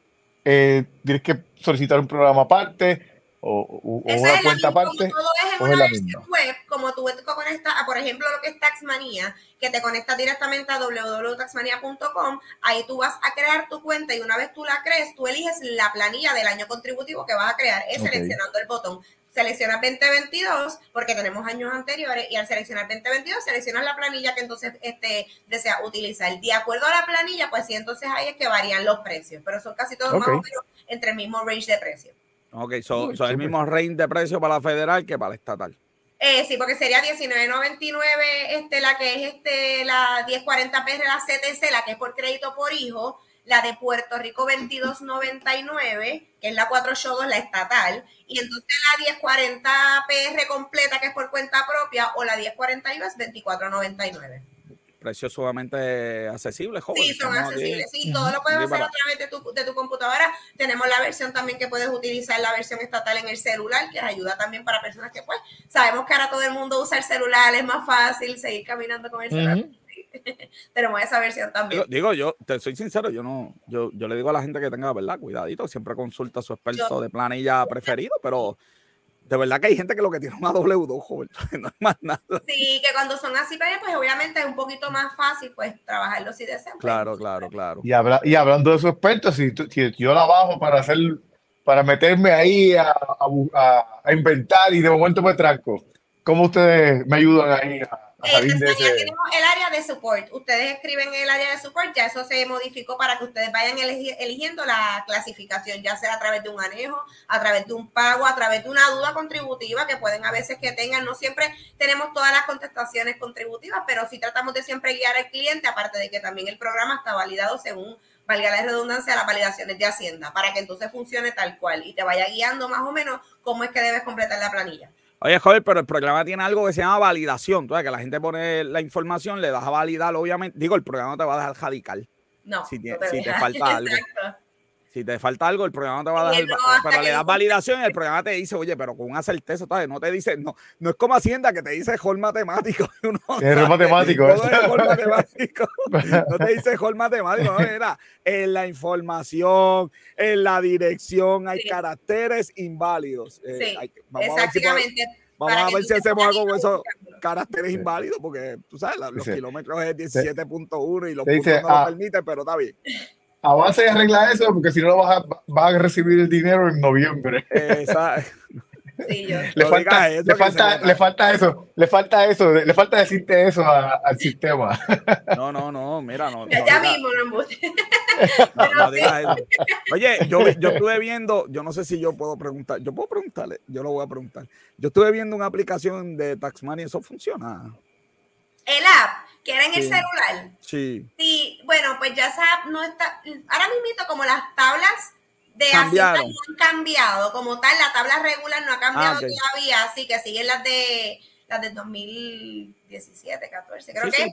eh, tienes que solicitar un programa aparte o, una cuenta aparte. Como todo es en una versión web, como tú conectas a, por ejemplo, lo que es Taxmanía, que te conecta directamente a www.taxmania.com, ahí tú vas a crear tu cuenta y una vez tú la crees, tú eliges la planilla del año contributivo que vas a crear, es seleccionando el botón seleccionas 2022 porque tenemos años anteriores y al seleccionar 2022 seleccionas la planilla que entonces este, desea utilizar. De acuerdo a la planilla, pues sí, entonces ahí es que varían los precios, pero son casi todos más o menos entre el mismo range de precios. Ok, son el mismo range de precio para la federal que para la estatal. Eh, sí, porque sería 19.99 este, la que es este, la 1040 PR, la CTC, la que es por crédito por hijo, la de Puerto Rico 2299, que es la 482, la estatal, y entonces la 1040 PR completa, que es por cuenta propia, o la 1040 IVA es 2499. Precios sumamente accesibles, joven. Sí, son accesibles. Sí, todo lo puedes hacer a través de tu, de tu computadora. Tenemos la versión también que puedes utilizar, la versión estatal en el celular, que ayuda también para personas que, pues, sabemos que ahora todo el mundo usa el celular, es más fácil seguir caminando con el celular. tenemos esa versión también. Digo, yo te soy sincero, yo no, yo, yo le digo a la gente que tenga, ¿verdad? Cuidadito, siempre consulta a su experto de planilla preferido, pero de verdad que hay gente que lo que tiene una W2, joven, no es más nada. Sí, que cuando son así, pues obviamente es un poquito más fácil, pues, trabajarlo si desean. Pues, claro, claro, claro. Y, habla, y hablando de su experto, si, yo la bajo para hacer, para meterme ahí a, a, a, inventar y de momento me tranco, ¿cómo ustedes me ayudan ahí a Eh, tenemos el área de support. Ustedes escriben el área de support, ya eso se modificó para que ustedes vayan eligiendo la clasificación, ya sea a través de un anejo, a través de un pago, a través de una duda contributiva que pueden a veces que tengan. No siempre tenemos todas las contestaciones contributivas, pero sí tratamos de siempre guiar al cliente, aparte de que también el programa está validado según valga la redundancia, las validaciones de Hacienda, para que entonces funcione tal cual y te vaya guiando más o menos cómo es que debes completar la planilla. Oye, joder, pero el programa tiene algo que se llama validación. Tú sabes que la gente pone la información, le das a validar, obviamente. Digo, el programa no te va a dejar radical. No. Si te, si te falta algo. Si te falta algo, el programa te va a dar, pero le das validación y el programa te dice, oye, pero con una certeza, ¿sabes? no te dice, no, no es como Hacienda que te dice hall matemático. es matemático. No, matemático. no te dice hall matemático, no, era en la información, en la dirección, hay caracteres inválidos. Eh, sí, exactamente. Vamos a ver si hacemos algo con esos caracteres inválidos, porque tú sabes, los kilómetros es 17.1 y los puntos no lo ah, permiten, pero está bien avance y arregla eso, porque si no vas a, a recibir el dinero en noviembre. Exacto. le, falta, le, falta, le falta eso, le falta eso, le falta decirte eso al sistema. No, no, no, mira, no. Ya, ya vimos, no, no digas eso. Oye, yo, yo estuve viendo, yo no sé si yo puedo preguntar, yo puedo preguntarle, yo lo voy a preguntar. Yo estuve viendo una aplicación de Taxmoney, ¿eso funciona? El app que era en el celular. Sí. Sí, bueno, pues ya SAP no está, ahora mismo como las tablas de Hacienda no han cambiado, como tal, la tabla regular no ha cambiado ah, todavía, así que siguen las de las de 2017, 14, creo que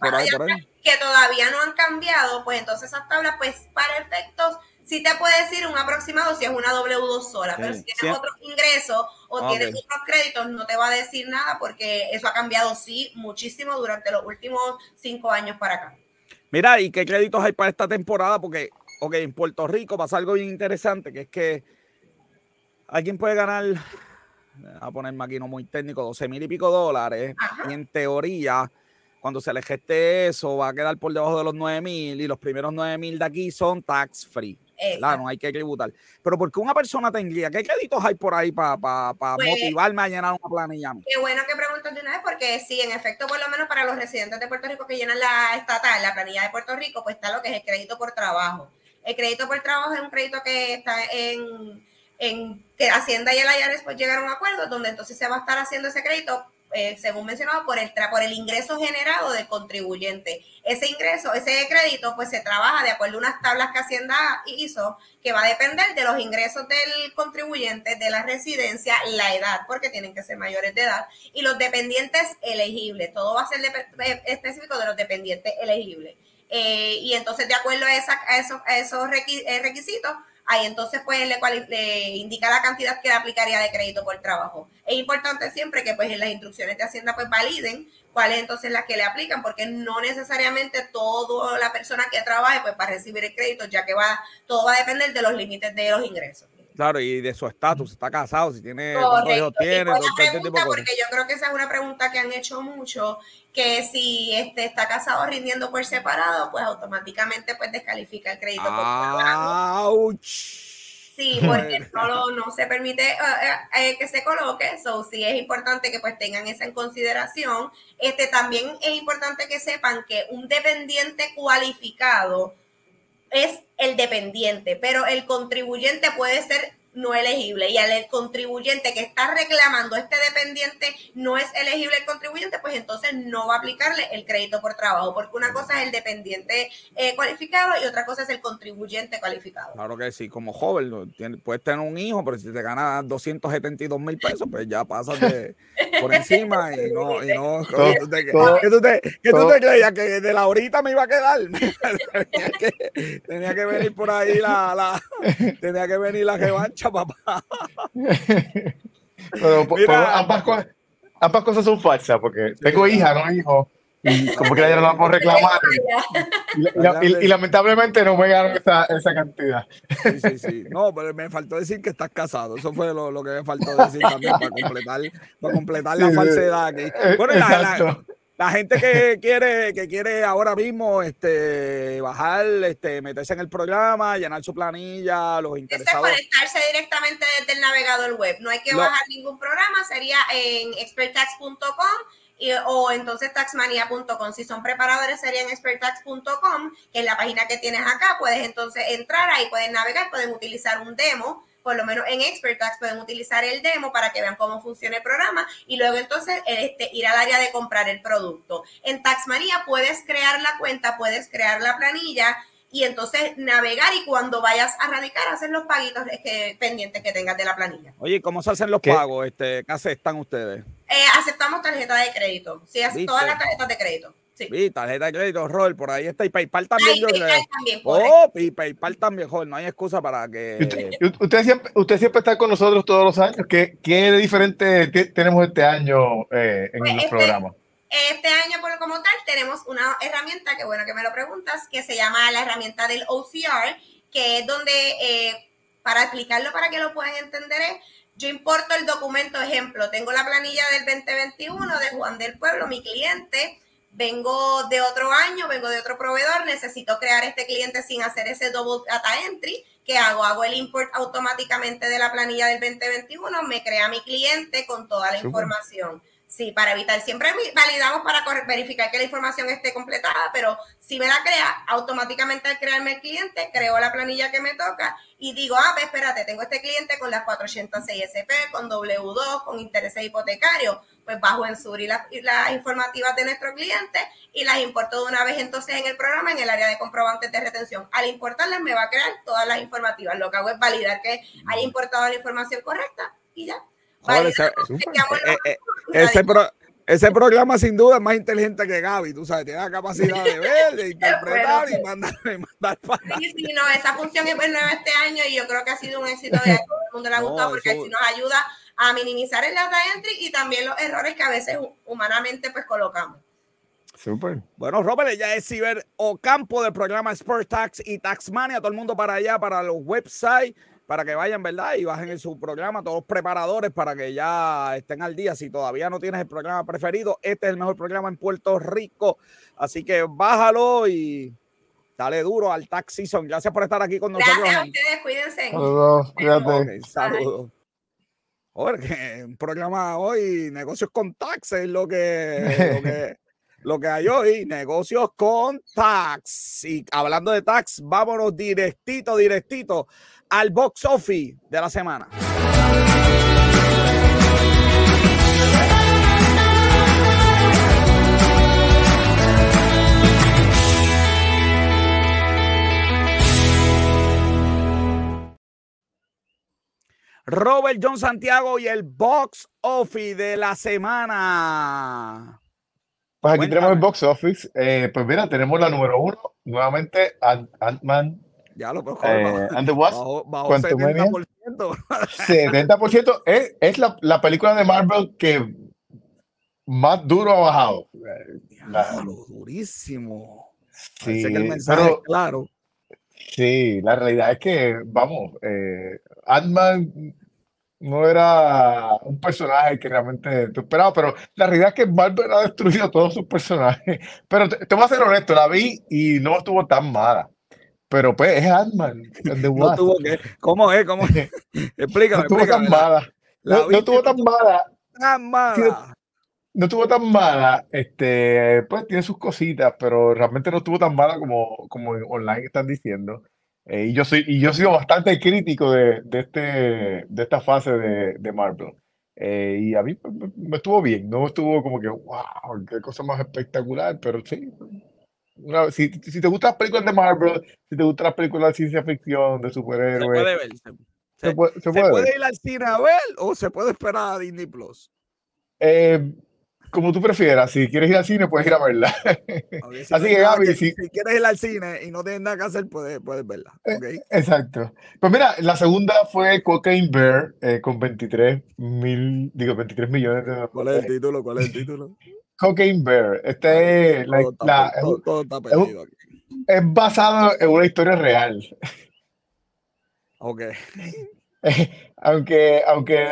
que todavía no han cambiado, pues entonces esas tablas, pues para efectos sí te puede decir un aproximado si es una W2 sola, pero si tienes otros ingresos o tienes otros créditos, no te va a decir nada porque eso ha cambiado, sí, muchísimo durante los últimos cinco años para acá. Mira, ¿y qué créditos hay para esta temporada? Porque, ok, en Puerto Rico pasa algo bien interesante, que es que alguien puede ganar, a ponerme aquí no muy técnico, 12 mil y pico dólares, y en teoría cuando se le geste eso, va a quedar por debajo de los 9 mil y los primeros 9 mil de aquí son tax free. Claro, no hay que tributar. Pero porque una persona tendría, ¿qué créditos hay por ahí para pues, motivarme a llenar una planilla? Qué bueno que preguntas de una vez, porque sí, en efecto, por lo menos para los residentes de Puerto Rico que llenan la estatal, la planilla de Puerto Rico, pues está lo que es el crédito por trabajo. El crédito por trabajo es un crédito que está en, en que Hacienda y el IRS pues llegaron a un acuerdo donde entonces se va a estar haciendo ese crédito eh, según mencionado, por el, por el ingreso generado del contribuyente. Ese ingreso, ese crédito, pues se trabaja de acuerdo a unas tablas que Hacienda hizo, que va a depender de los ingresos del contribuyente, de la residencia, la edad, porque tienen que ser mayores de edad, y los dependientes elegibles. Todo va a ser eh, específico de los dependientes elegibles. Eh, y entonces, de acuerdo a, esos, a esos requisitos, ahí entonces pues le, indica la cantidad que le aplicaría de crédito por trabajo. Es importante siempre que pues en las instrucciones de Hacienda pues validen cuáles entonces las que le aplican, porque no necesariamente toda la persona que trabaje pues para recibir el crédito, ya que va, todo va a depender de los límites de los ingresos. Claro, y de su estatus, está casado, si tiene, hijos tiene, porque yo creo que esa es una pregunta que han hecho mucho, que si este está casado rindiendo por separado, pues automáticamente pues descalifica el crédito por Sí, porque no, no se permite eh, eh, que se coloque, eso sí es importante que pues tengan esa en consideración. Este también es importante que sepan que un dependiente cualificado es el dependiente, pero el contribuyente puede ser no elegible y al contribuyente que está reclamando este dependiente no es elegible el contribuyente, pues entonces no va a aplicarle el crédito por trabajo, porque una cosa es el dependiente eh, cualificado y otra cosa es el contribuyente cualificado. Claro que sí, como joven, puedes tener un hijo, pero si te ganas 272 mil pesos, pues ya pasas de, por encima y no, y no, ¿qué tú te, ¿qué tú te, creías? Que de la horita me iba a quedar. tenía, que, tenía que venir por ahí la, la tenía que venir la revancha papá. ambas, cosas son falsas, porque tengo hija, no hijo. Y como que ya no vamos a reclamar. Y, lamentablemente no me ganaron esa, esa cantidad. Sí, sí, sí. No, pero me faltó decir que estás casado. Eso fue lo, lo que me faltó decir también para completar, para completar la falsedad aquí. Bueno, la, la gente que quiere, que quiere ahora mismo este, bajar, este, meterse en el programa, llenar su planilla, los interesados. Es conectarse directamente desde el navegador web. No hay que bajar ningún programa, sería en expertax.com o entonces taxmania.com. Si son preparadores sería en expertax.com, que es la página que tienes acá. Puedes entonces entrar ahí, pueden navegar, pueden utilizar un demo por lo menos en ExpertTax pueden utilizar el demo para que vean cómo funciona el programa y luego entonces este, ir al área de comprar el producto. En Taxmania puedes crear la cuenta, puedes crear la planilla y entonces navegar y cuando vayas a radicar hacer los paguitos que, pendientes que tengas de la planilla. Oye, ¿cómo se hacen los pagos? Este, ¿Qué aceptan ustedes? Eh, aceptamos tarjeta de crédito. Sí, todas las tarjetas de crédito. Sí. tarjeta de crédito, Rol, por ahí está. Y PayPal también. yo PayPal también. Oh, y PayPal también, joder, no hay excusa para que. Usted, siempre, usted siempre está con nosotros todos los años. ¿Qué, qué diferente tenemos este año eh, en pues los este, programas? Este año, por como tal, tenemos una herramienta, que bueno que me lo preguntas, que se llama la herramienta del OCR, que es donde, eh, para explicarlo para que lo puedan entender, es, yo importo el documento, ejemplo, tengo la planilla del 2021 de Juan del Pueblo, mi cliente, vengo de otro año, vengo de otro proveedor, necesito crear este cliente sin hacer ese double data entry. ¿Qué hago? Hago el import automáticamente de la planilla del 2021, me crea mi cliente con toda la información. Sí, para evitar, siempre validamos para verificar que la información esté completada, pero si me la crea, automáticamente al crearme el cliente, creo la planilla que me toca y digo, ah, pues espérate, tengo este cliente con las 406 SP, con W2, con intereses hipotecarios, pues bajo en Suri las, las informativas de nuestro cliente y las importo de una vez entonces en el programa en el área de comprobantes de retención. Al importarlas me va a crear todas las informativas. Lo que hago es validar que haya importado la información correcta y ya ese, programa sin duda es más inteligente que Gaby, tú sabes, tiene la capacidad de ver, de interpretar y mandar, para. Sí, sí, no, esa función es nueva este año y yo creo que ha sido un éxito de todo el mundo le ha gustado porque así nos ayuda a minimizar el data entry y también los errores que a veces humanamente pues colocamos. Super. Bueno, Robert, ya es Ciber o campo del programa Sport Tax y Taxmania. Todo el mundo para allá, para los websites para que vayan, ¿verdad? Y bajen en su programa, todos los preparadores para que ya estén al día. Si todavía no tienes el programa preferido, este es el mejor programa en Puerto Rico. Así que bájalo y dale duro al Tax Season. Gracias por estar aquí con nosotros. Gracias a ustedes, cuídense. Saludos, cuídate. saludos. Joder, un programa hoy, negocios con tax es lo que, lo que, lo que hay hoy, negocios con tax. Y hablando de tax, vámonos directito, directito al box office de la semana. Robert John Santiago y el box office de la semana. Pues aquí tenemos el box office. Eh, pues mira, tenemos la número uno, nuevamente Ant-Man ya lo puedo eh, and the bajo, 70%. 70% es, es la, la, película de Marvel que más duro ha bajado. durísimo. Sí, que el mensaje es claro. Sí, la realidad es que, vamos, eh, Ant-Man no era un personaje que realmente tú esperabas, pero la realidad es que Marvel ha destruido todos sus personajes. Pero te, te voy a ser honesto, la vi y no estuvo tan mala. Pero pues es Ant-Man. no tuvo que, ¿Cómo es? ¿Cómo es? Explícame. No tuvo tan mala. No, tuvo tan mala. Tan mala. no tuvo tan mala, este, pues tiene sus cositas, pero realmente no estuvo tan mala como, como online están diciendo. Eh, y yo soy, y yo he sido bastante crítico de, de, este, de esta fase de, de Marvel. Eh, y a mí me estuvo bien, no estuvo como que, wow, qué cosa más espectacular, pero sí, si, si, te gustan las películas de Marvel, si te gustan las películas de ciencia ficción, de superhéroes. Se puede ver. Se, puede, se puede, ir al cine a ver o se puede esperar a Disney Plus. Eh, como tú prefieras, si quieres ir al cine, puedes ir a verla. Así que, Gaby, si, quieres ir al cine y no tienes nada que hacer, puedes, puedes verla. Eh, okay. Exacto. Pues mira, la segunda fue Cocaine Bear eh, con 23 mil, digo, 23 millones de ¿Cuál es el título? ¿Cuál es el título? Cocaine Bear. Este es, la, es, basado en una historia real. Ok. aunque, aunque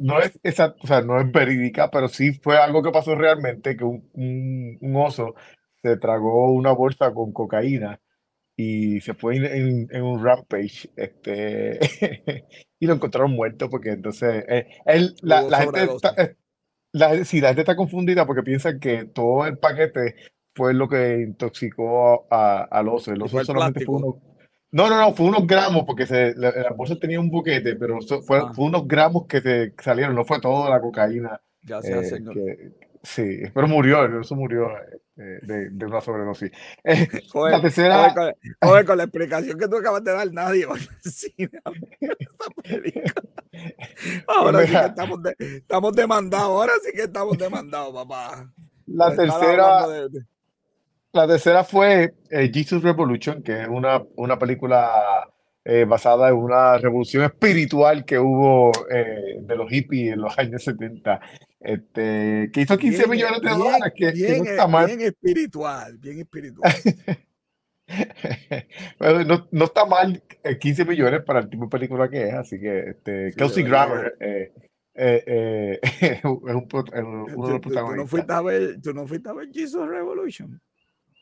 no es esa, o sea, no es verídica, pero sí fue algo que pasó realmente, que un, un, oso se tragó una bolsa con cocaína y se fue en, en, un rampage este, y lo encontraron muerto porque entonces eh, él, la, la gente la, si la gente está confundida porque piensan que todo el paquete fue lo que intoxicó a, al oso. El oso solamente fue uno. No, no, no, fue unos gramos porque se, la, bolsa tenía un buquete, pero fue, ah. fue, unos gramos que se salieron, no fue toda la cocaína. Gracias, eh, señor. sí, pero murió, el oso murió eh, de, de, una sobredosis. Eh, la tercera. Joder, con, la explicación que tú acabas de dar, nadie va a decir. Ahora sí que estamos, de, estamos demandados, ahora sí que estamos demandados, papá. La tercera. La tercera fue eh, Jesus Revolution, que es una, una película eh, basada en una revolución espiritual que hubo eh, de los hippies en los años 70, este, que hizo 15 millones de dólares, que, bien, no está mal. Bien espiritual, bien espiritual. no, no, está mal 15 millones para el tipo de película que es, así que este, Kelsey Grammer es un, uno de los protagonistas. ¿Tú no fuiste a ver, ¿tú no fuiste a ver Jesus Revolution?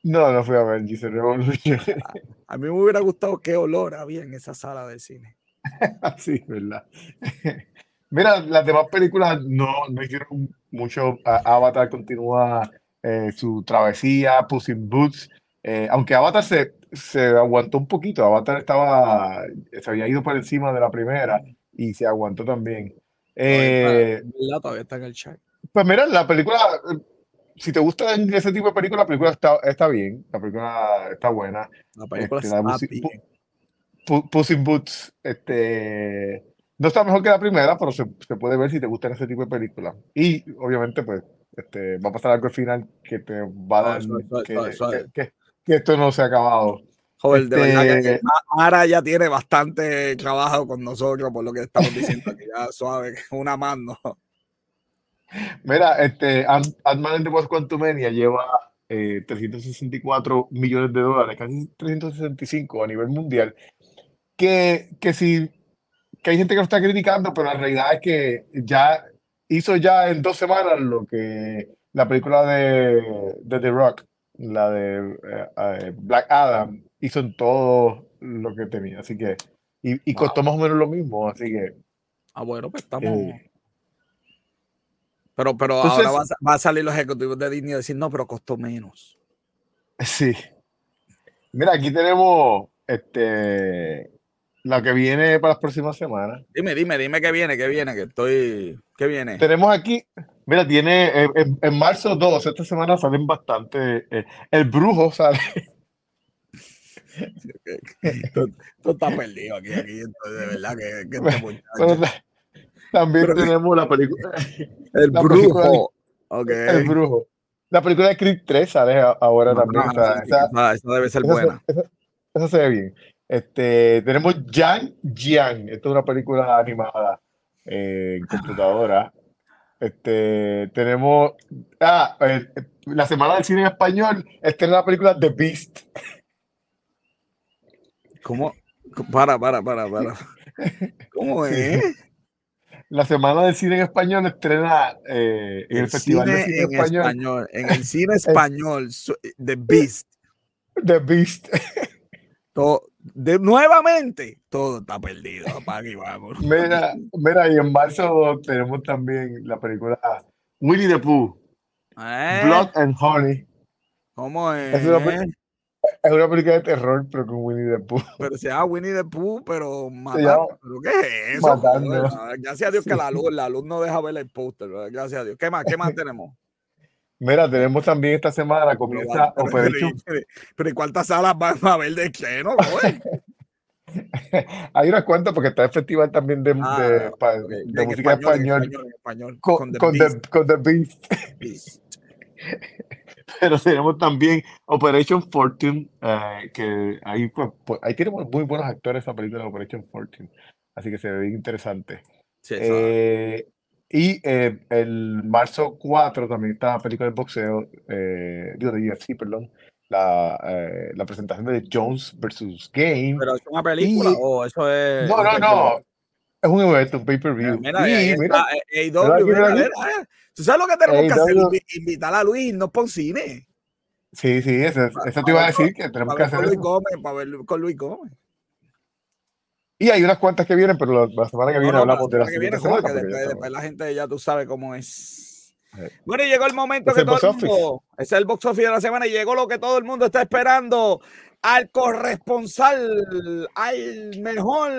No, no fui a ver Jesus Revolution. A, mí me hubiera gustado qué olor había en esa sala de cine. sí, verdad. Mira, las demás películas no, no hicieron mucho. Avatar continúa eh, su travesía, Puss in Boots. Eh, aunque Avatar se, se aguantó un poquito. Avatar estaba, se había ido por encima de la primera y se aguantó también. Eh, todavía está en el chat. Pues mira, la película si te gusta ese tipo de película, la película está, está bien, la película está buena. La película este, está bien. Puss in Boots, este, no está mejor que la primera, pero se, se, puede ver si te gustan ese tipo de películas. Y obviamente, pues, este, va a pasar algo al final que te va a dar que, que, esto no se ha acabado. Joder, de verdad que este Mara ya tiene bastante trabajo con nosotros por lo que estamos diciendo, que ya suave, una mano. Mira, este, Ant-Man and the Wasp Quantumania lleva 364 eh, millones de dólares, casi 365 a nivel mundial, que, que si que hay gente que lo está criticando, pero la realidad es que ya hizo ya en dos semanas lo que la película de, de The Rock, la de eh, eh, Black Adam, hizo en todo lo que tenía. Así que, y, y costó más o menos lo mismo, así que. Ah, bueno, pues estamos. Pero, pero ahora va a, salir los ejecutivos de Disney y decir, no, pero costó menos. Sí. Mira, aquí tenemos este la que viene para las próximas semanas. Dime, dime, dime qué viene, qué viene, que estoy. ¿Qué viene? Tenemos aquí, mira, tiene eh, en, marzo 2, esta semana salen bastante. Eh, el brujo sale. Tú, estás perdido aquí, aquí, de verdad que, que este muchacho. También tenemos la película. El brujo. El brujo. La película de Creed 3 sale ahora también. esa, debe ser buena. Esa, se ve bien. Este, tenemos Yang Jiang. Esta es una película animada eh, en computadora. Este, tenemos. Ah, eh, la semana del cine en español. Esta es la película The Beast. ¿Cómo? Para, para, para, para. ¿Cómo es? La Semana del Cine en Español estrena eh, en el, Festival de Cine en español. En el cine español, The Beast. The Beast. Todo, de, nuevamente, todo está perdido. Vamos. Mira, mira, y en marzo tenemos también la película Winnie the Pooh. ¿Eh? Blood and Honey. ¿Cómo es? Es una película de terror, pero con Winnie the Pooh. Pero se llama Winnie the Pooh, pero matando. ¿Pero qué es eso? Matando. Gracias a Dios que la luz, la luz no deja ver el póster. Gracias a Dios. ¿Qué más? ¿Qué más tenemos? Mira, tenemos también esta semana, comienza pero, Operation. Pero, pero, ¿y cuántas salas van a ver de qué, no, Hay unas cuantas porque está el festival también de, ah, de, de, música español, español, en español, con, con, The, con, the, con the Beast. Beast. pero tenemos también Operation Fortune, eh, que ahí, pues, pues, ahí tiene muy buenos actores esa película de Operation Fortune, así que se ve interesante. Eh, y eh, el marzo 4 también está la película de boxeo, digo, de UFC, perdón, la, la presentación de Jones versus Game. ¿Pero es una película o eso es.? No, no, no. Es un evento, un pay-per-view. Mira, mira, mira, ¿Tú sabes lo que tenemos que hacer? Invitar a Luis, no por cine. Sí, sí, eso, eso te iba a decir que tenemos que hacer. Con Luis Gómez, para ver con Luis Gómez. Y hay unas cuantas que vienen, pero la, semana que viene hablamos de la, que viene, semana. Que después, después, la gente ya tú sabes cómo es. Bueno, y llegó el momento que todo el mundo, ese es el box office de la semana, y llegó lo que todo el mundo está esperando, al corresponsal, al mejor,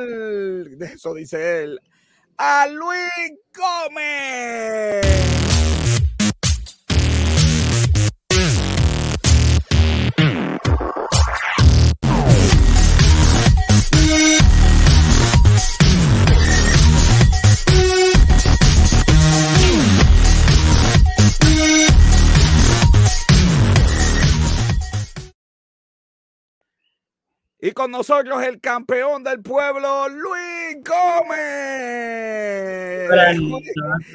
de eso dice él, a Luis Gómez. Y con nosotros el campeón del pueblo, Luis Gómez.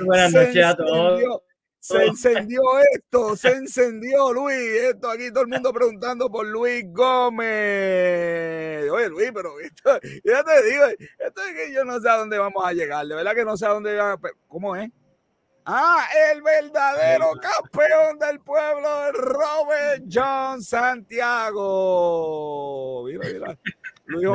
Buenas, noches a todos. Se encendió esto, se encendió Luis. Esto aquí todo el mundo preguntando por Luis Gómez. Oye, Luis, pero esto, ya te digo, esto es que yo no sé a dónde vamos a llegar. De verdad que no sé a dónde vamos a. ¿Cómo es? Ah, el verdadero campeón del pueblo, Robert John Santiago. Mira, mira. Luis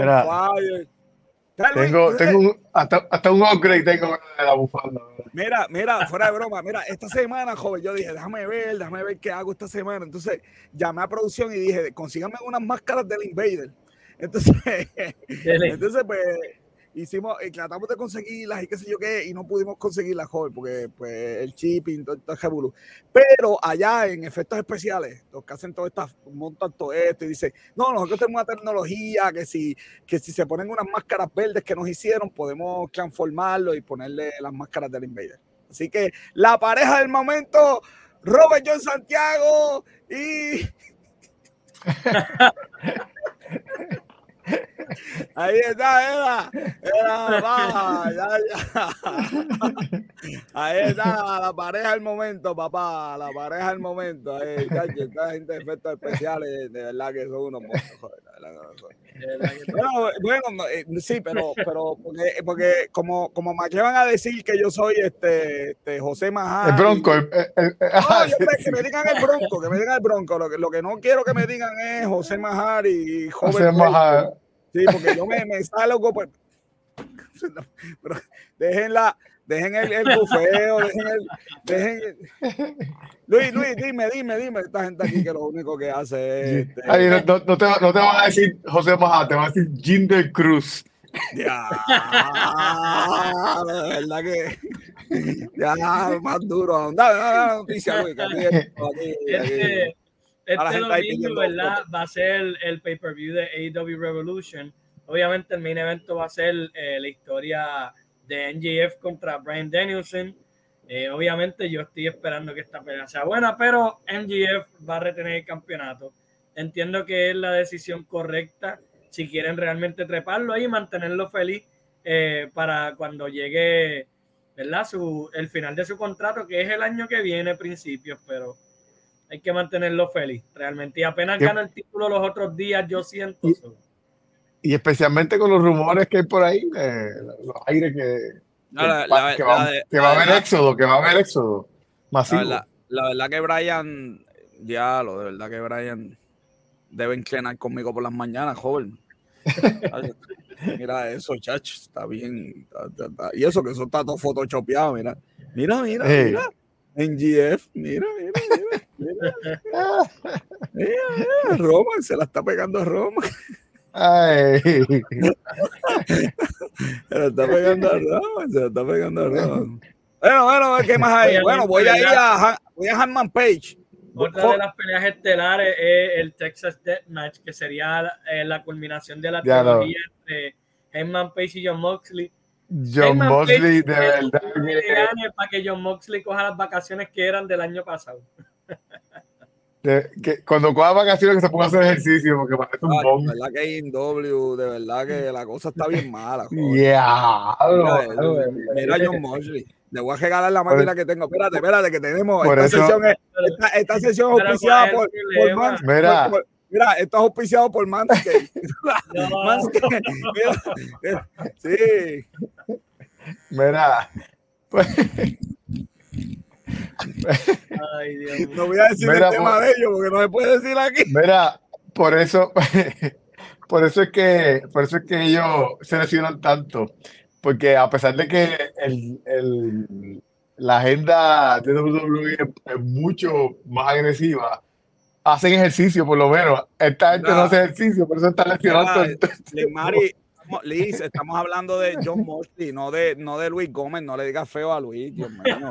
Tengo, tengo un, hasta, hasta, un upgrade tengo de la bufanda. Mira, mira, fuera de broma, mira, esta semana, joven, yo dije, déjame ver, déjame ver qué hago esta semana. Entonces llamé a producción y dije, consíganme unas máscaras del Invader. Entonces, entonces pues hicimos, y tratamos de conseguirlas y qué sé yo qué, y no pudimos conseguirlas, joven, porque pues el shipping, todo, todo Pero allá en efectos especiales, los que hacen todo esto, montan todo esto y dicen, no, nosotros tenemos una tecnología que si, que si se ponen unas máscaras verdes que nos hicieron, podemos transformarlo y ponerle las máscaras del Invader. Así que la pareja del momento, Robert John Santiago y... Ahí está, Eva. Eva, ya, ya. Ahí está la pareja del momento, papá. La pareja del momento. Ahí, esta gente de efectos especiales, de verdad que son unos monstruos. Bueno, bueno, eh, sí, pero, pero porque, porque como, como me llevan a decir que yo soy este, este José Majá. El bronco. no, que me digan el bronco, que me digan el bronco. Lo que, lo que no quiero que me digan es José Majar y José Majar. Sí, porque yo me, me salgo, pues. Pero dejen, la, dejen el, el bufeo, dejen el. Dejen Luis, Luis, dime, dime, dime. Esta gente aquí que lo único que hace es. Este... Ay, no, no, te, no te van a decir José Majá, te van a decir Jinder Cruz. Ya, la verdad que ya más duro. Dame, dame noticia, Luis. Aquí, aquí, aquí. Este domingo, ¿verdad? Va a ser el pay-per-view de AEW Revolution. Obviamente el main evento va a ser eh, la historia de NJF contra Brian Danielson. Eh, obviamente yo estoy esperando que esta pelea sea buena, pero NGF va a retener el campeonato. Entiendo que es la decisión correcta si quieren realmente treparlo ahí y mantenerlo feliz eh, para cuando llegue ¿verdad? Su, el final de su contrato, que es el año que viene, principios, pero hay que mantenerlo feliz, realmente. Y apenas gana el título los otros días, yo siento. Y, especialmente con los rumores que hay por ahí, los aires que, que, va, a haber éxodo, que va a haber éxodo masivo. La, verdad que Brian, ya lo de verdad que Brian debe inclinar conmigo por las mañanas, joven. mira eso, chacho, está bien. Y eso que eso está todo photoshopeado, mira. Mira, mira, mira. En GF, mira, mira, mira. Mira, Roma, se la está pegando a Roma. Ay. se la está pegando a Roma, se la está pegando a Roma. Bueno, bueno, ¿qué más hay? Bueno, voy a ir a, voy a Hanman Page. Otra de las peleas estelares es el Texas Deathmatch, que sería la, eh, la culminación de la trilogía entre Hanman Page y John Moxley. John Moxley, de verdad. Para que John Moxley coja las vacaciones que eran del año pasado. que cuando coja vacaciones que se ponga a hacer ejercicio porque parece un bombo. De verdad que en W, de verdad que la cosa está bien mala. Yeah, mira, John Mosley. Le voy a regalar la máquina que tengo. Espérate, espérate, que tenemos. Esta, sesión es, esta, esta, sesión es auspiciada por, por, Man, mira. Por, mira, esto es auspiciado por Manscaped. No. Manscaped. Mira, sí. Mira, pues, no voy a decir el tema de ellos porque no se puede decir aquí. Mira, por eso, por eso es que, por eso es que ellos se lesionan tanto. Porque a pesar de que el, el, la agenda de WWE es, mucho más agresiva. Hacen ejercicio, por lo menos. Esta gente no hace ejercicio, por eso está lesionando. Liz, estamos hablando de John Mosley, no de, no de Luis Gómez. No le digas feo a Luis, Dios mío.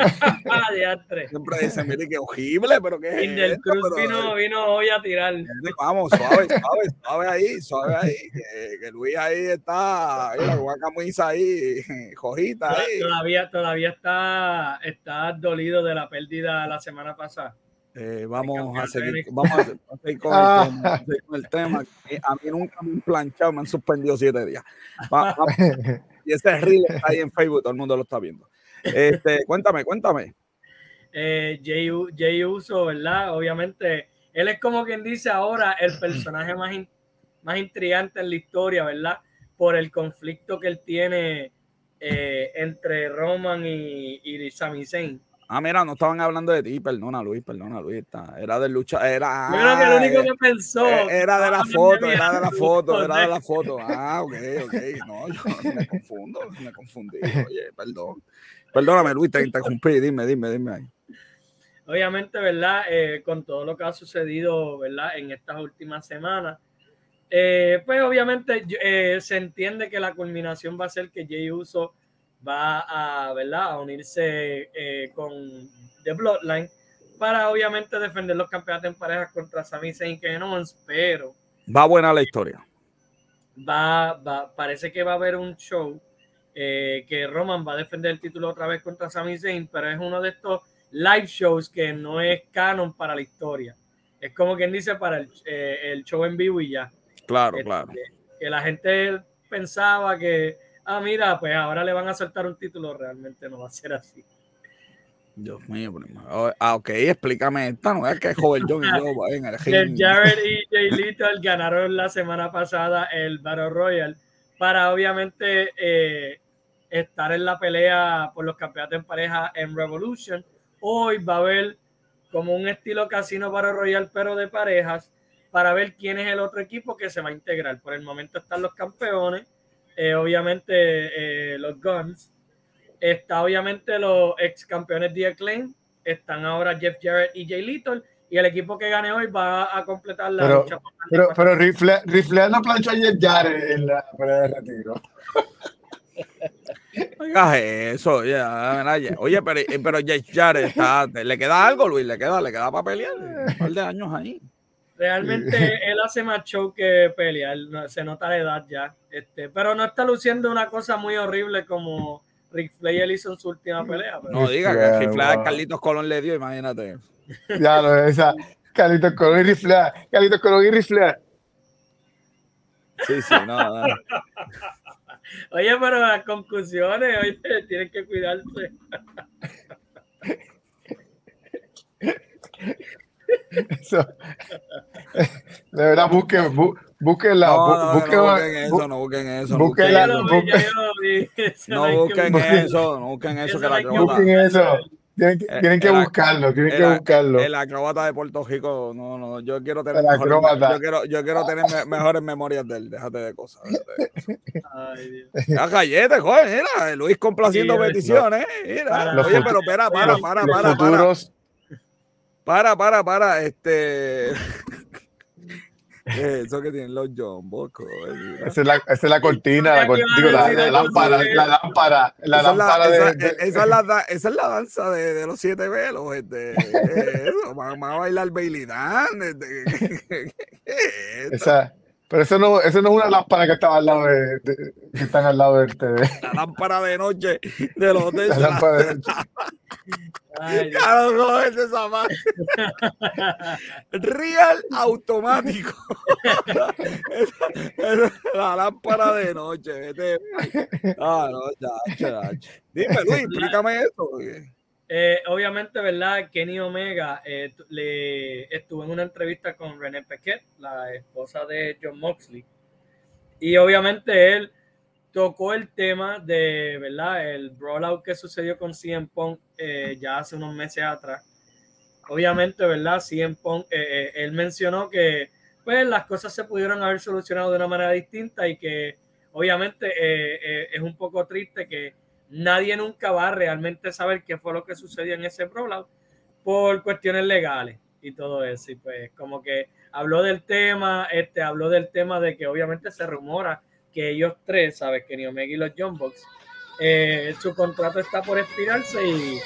Siempre dicen, mire, que horrible, pero que. el Cruz vino, vino hoy a tirar. Vamos, suave, suave, suave ahí, suave ahí. Que, Luis ahí está, la guacamisa ahí, jojita ahí. Todavía, todavía está, está dolido de la pérdida la semana pasada. Eh, vamos, a seguir, vamos a seguir, con, el tema, A mí nunca me han planchado, me han suspendido siete días. y ese reel está ahí en Facebook, todo el mundo lo está viendo. Este, cuéntame, cuéntame. Eh, Jay, Uso, ¿verdad? Obviamente, él es como quien dice ahora el personaje más, más intrigante en la historia, ¿verdad? Por el conflicto que él tiene eh, entre Roman y, y Sami Zayn Ah, mira, no estaban hablando de ti, perdona Luis, perdona Luis, está, era del lucha, era... Yo creo que lo único que pensó... Eh, era de la foto, era de la foto, era de la foto. Ah, ok, ok, no, yo me confundo, me confundí, oye, perdón. Perdóname Luis, te interrumpí, dime, dime, dime ahí. Obviamente, ¿verdad? Eh, con todo lo que ha sucedido, ¿verdad? En estas últimas semanas, eh, pues obviamente se entiende que la culminación va a ser que Jay Uso va a, ¿verdad? a unirse eh, con The Bloodline para obviamente defender los campeonatos en parejas contra Sami Zayn y Owens, pero va buena la historia. Va, va, parece que va a haber un show eh, que Roman va a defender el título otra vez contra Sami Zayn, pero es uno de estos live shows que no es canon para la historia. Es como quien dice para el, eh, el show en vivo y ya. Claro, este, claro. Que la gente pensaba que ah, mira, pues ahora le van a soltar un título, realmente no va a ser así. Dios mío, ah, ok, explícame esta, no es que joven John y yo en el Jared y Jay Little ganaron la semana pasada el Battle Royal para obviamente eh, estar en la pelea por los campeonatos en pareja en Revolution. Hoy va a haber como un estilo casino Battle Royal, pero de parejas, para ver quién es el otro equipo que se va a integrar. Por el momento están los campeones eh, obviamente eh, los Guns, está obviamente los ex campeones de Acclaim, están ahora Jeff Jarrett y Jay Little, y el equipo que gane hoy va a completar la pero, lucha. Pero, pero rifle, rifle no plancha a Jeff Jarrett en la pelea de retiro. Oiga eso, ya, oye, pero, pero Jeff Jarrett está, le queda algo, Luis, le queda, le queda para pelear un par de años ahí. Realmente él hace más show que pelea, se nota la edad ya. Este, pero no está luciendo una cosa muy horrible como Rick Flair hizo en su última pelea. No diga que Rick Flair Carlitos Colón le dio, imagínate. Ya lo esa. Carlitos Colón y Rick Flair. Carlitos Colón y Rick Flair. Sí, sí, no, no. Oye, pero las conclusiones, oye, tienen que cuidarse. Eso. De verdad, busquen, busquen la. No, busquen, no, busquen eso, no busquen eso. Busquen la, no busquen eso, no busquen eso. Que la busquen eso. Tienen que, eh, tienen que buscarlo, tienen que buscarlo. El acróbata de Puerto Rico, no, no, yo quiero tener, mejores, yo quiero, yo quiero tener mejores memorias de él, déjate de cosas. Ay, Dios. La galleta, joder, mira, Luis complaciendo peticiones, mira. Oye, pero espera, para, para, para, para. Para, para, para, este. eso que tienen los Bosco. Esa es la, esa es la cortina, la, digo, la, la, lámpara, la lámpara, la esa lámpara es la, de, esa, esa, es la, esa es la danza de, de los siete velos. Este, eso, van, a bailar Bailey Dan. Este, esa, pero eso no, eso no es una lámpara que estaba al lado de, de que están al lado del TV. La lámpara de noche de los hoteles. La lámpara de noche. Ay, claro, no es esa madre. Real automático. la lámpara de noche. Vete. Ah, no, ya, ya. Dime, Luis, explícame eso. Eh, obviamente, ¿verdad? Kenny Omega eh, le estuvo en una entrevista con René Paquette, la esposa de John Moxley. Y obviamente él tocó el tema de, ¿verdad? El brawlout que sucedió con CM Punk eh, ya hace unos meses atrás. Obviamente, ¿verdad? CM Punk, él mencionó que pues las cosas se pudieron haber solucionado de una manera distinta y que obviamente es un poco triste que nadie nunca va a realmente saber qué fue lo que sucedió en ese brawlout por cuestiones legales y todo eso. Y pues como que habló del tema, este, habló del tema de que obviamente se rumora que ellos tres, ¿sabes? Que Omega y los John Box, eh, su contrato está por expirarse y...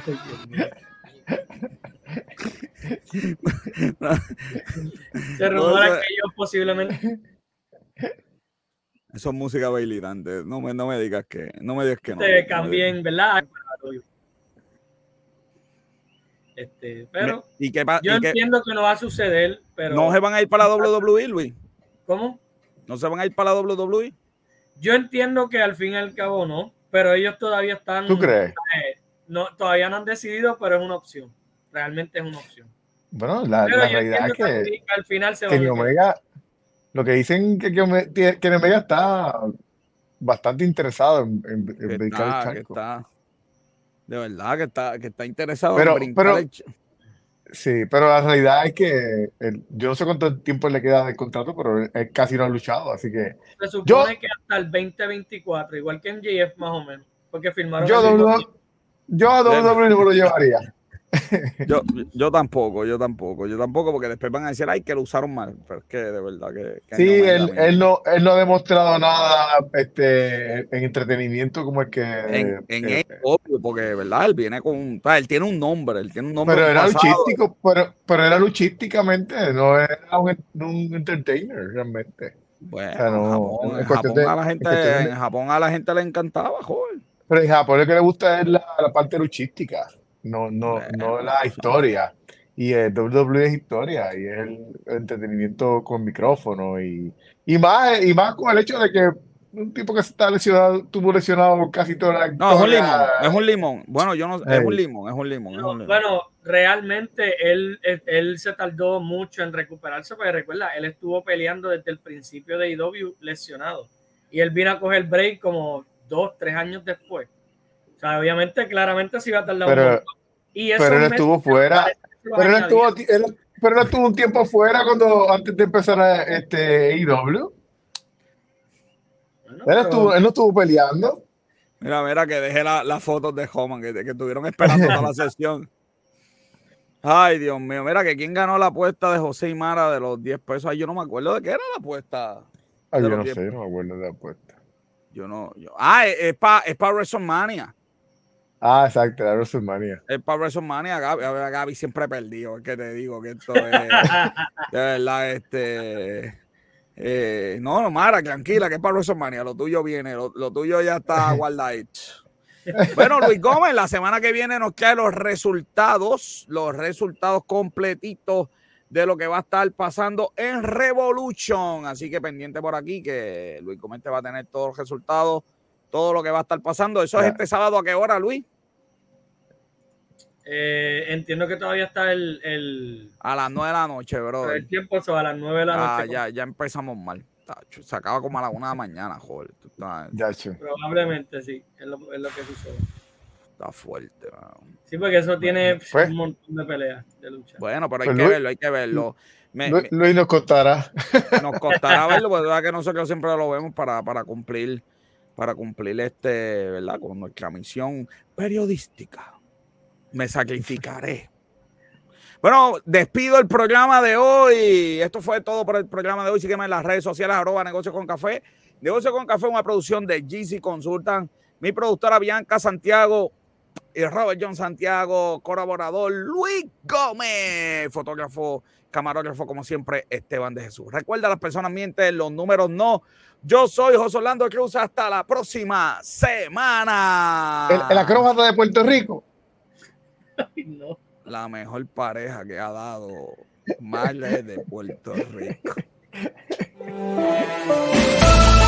se rumora que ellos posiblemente eso es música bailitante. No me, no me digas que no. Me digas que no. Te cambien, ¿verdad? Este, pero ¿Y qué yo entiendo que no va a suceder, pero... ¿No se van a ir para la WWE, Luis? ¿Cómo? ¿No se van a ir para la WWE? Yo entiendo que al fin y al cabo no, pero ellos todavía están... ¿Tú crees? Eh, no, todavía no han decidido, pero es una opción. Realmente es una opción. Bueno, la, la realidad es que, al final se que Omega, lo que dicen que, que, que Omega está bastante interesado en, en, en está, el está, de verdad que está, que está interesado pero, en brincar pero, Sí, pero la realidad es que yo no sé cuánto tiempo le queda de contrato, pero él casi no ha luchado, así que. Se supone que hasta el 2024, igual que en GF más o menos, porque firmaron. Yo, yo a WWE no lo llevaría. Yo, yo tampoco, yo tampoco, yo tampoco, porque después van a decir, ay, que lo usaron mal, pero es que de verdad que... sí, él, él, no, él no ha demostrado nada este, en entretenimiento como el que... En, en eh, obvio, porque de verdad, él viene con... él tiene un nombre, él tiene un nombre... Pero era luchístico, pero, pero era luchísticamente, no era un, un entertainer realmente. Bueno, en, Japón, a la gente, en Japón a la gente le encantaba, joven. Pero en Japón lo que le gusta es la, la parte luchística no, no, no la historia. Y el WWE es historia y es el entretenimiento con micrófono y, y, más, y más con el hecho de que un tipo que está lesionado, tuvo lesionado casi toda la No, es un limón, es un limón. Bueno, yo no es un limón, es un limón, Bueno, realmente él, él, se tardó mucho en recuperarse, porque recuerda, él estuvo peleando desde el principio de IW lesionado. Y él vino a coger break como dos, tres años después. O sea, obviamente, claramente sí va a tardar pero, un poco. Y pero él estuvo fuera. Pero él estuvo, él, pero él estuvo un tiempo fuera cuando antes de empezar a, este IW. él, estuvo, él no estuvo peleando. Mira, mira, que dejé las la fotos de Homan, que, que estuvieron esperando toda la sesión. Ay, Dios mío, mira que quién ganó la apuesta de José y Mara de los 10 pesos. Ay, yo no me acuerdo de qué era la apuesta. Ay, yo no sé, no me acuerdo de la apuesta. Yo no. Yo, ah, es para es pa WrestleMania. Ah, exacto, la WrestleMania. Es para WrestleMania, Gaby, Gaby siempre perdido, es que te digo que esto es de verdad, este. Eh, no, no, Mara, tranquila, que es para WrestleMania, lo tuyo viene, lo, tuyo ya está guardado. Bueno, Luis Gómez, la semana que viene nos quedan los resultados, los resultados completitos de lo que va a estar pasando en Revolution. Así que pendiente por aquí que Luis Gómez te va a tener todos los resultados todo lo que va a estar pasando. ¿Eso es este sábado a qué hora, Luis? Eh, entiendo que todavía está el, A las nueve de la noche, bro. El tiempo se va a las nueve de la ah, noche. Ya, ya empezamos mal. Se acaba como a la una de la mañana, joder. Ya, Probablemente sí, es lo, es lo que sucede. Está fuerte, Sí, porque eso tiene pues. un montón de peleas, de lucha. Bueno, pero hay pues que verlo, hay que verlo. Luis nos costará. Nos costará verlo, porque verdad que nosotros siempre lo vemos para, para cumplir para cumplir este, ¿verdad? Con nuestra misión periodística. Me sacrificaré. Bueno, despido el programa de hoy. Esto fue todo por el programa de hoy. Sígueme en las redes sociales, arroba Negocio con Café. Negocio con Café, una producción de GC Consultan. Mi productora Bianca Santiago y Robert John Santiago, colaborador Luis Gómez, fotógrafo, camarógrafo, como siempre, Esteban de Jesús. Recuerda, las personas mienten, los números no. Yo soy José Orlando Cruz. Hasta la próxima semana. El, acróbata de Puerto Rico. La mejor pareja que ha dado Marley de Puerto Rico.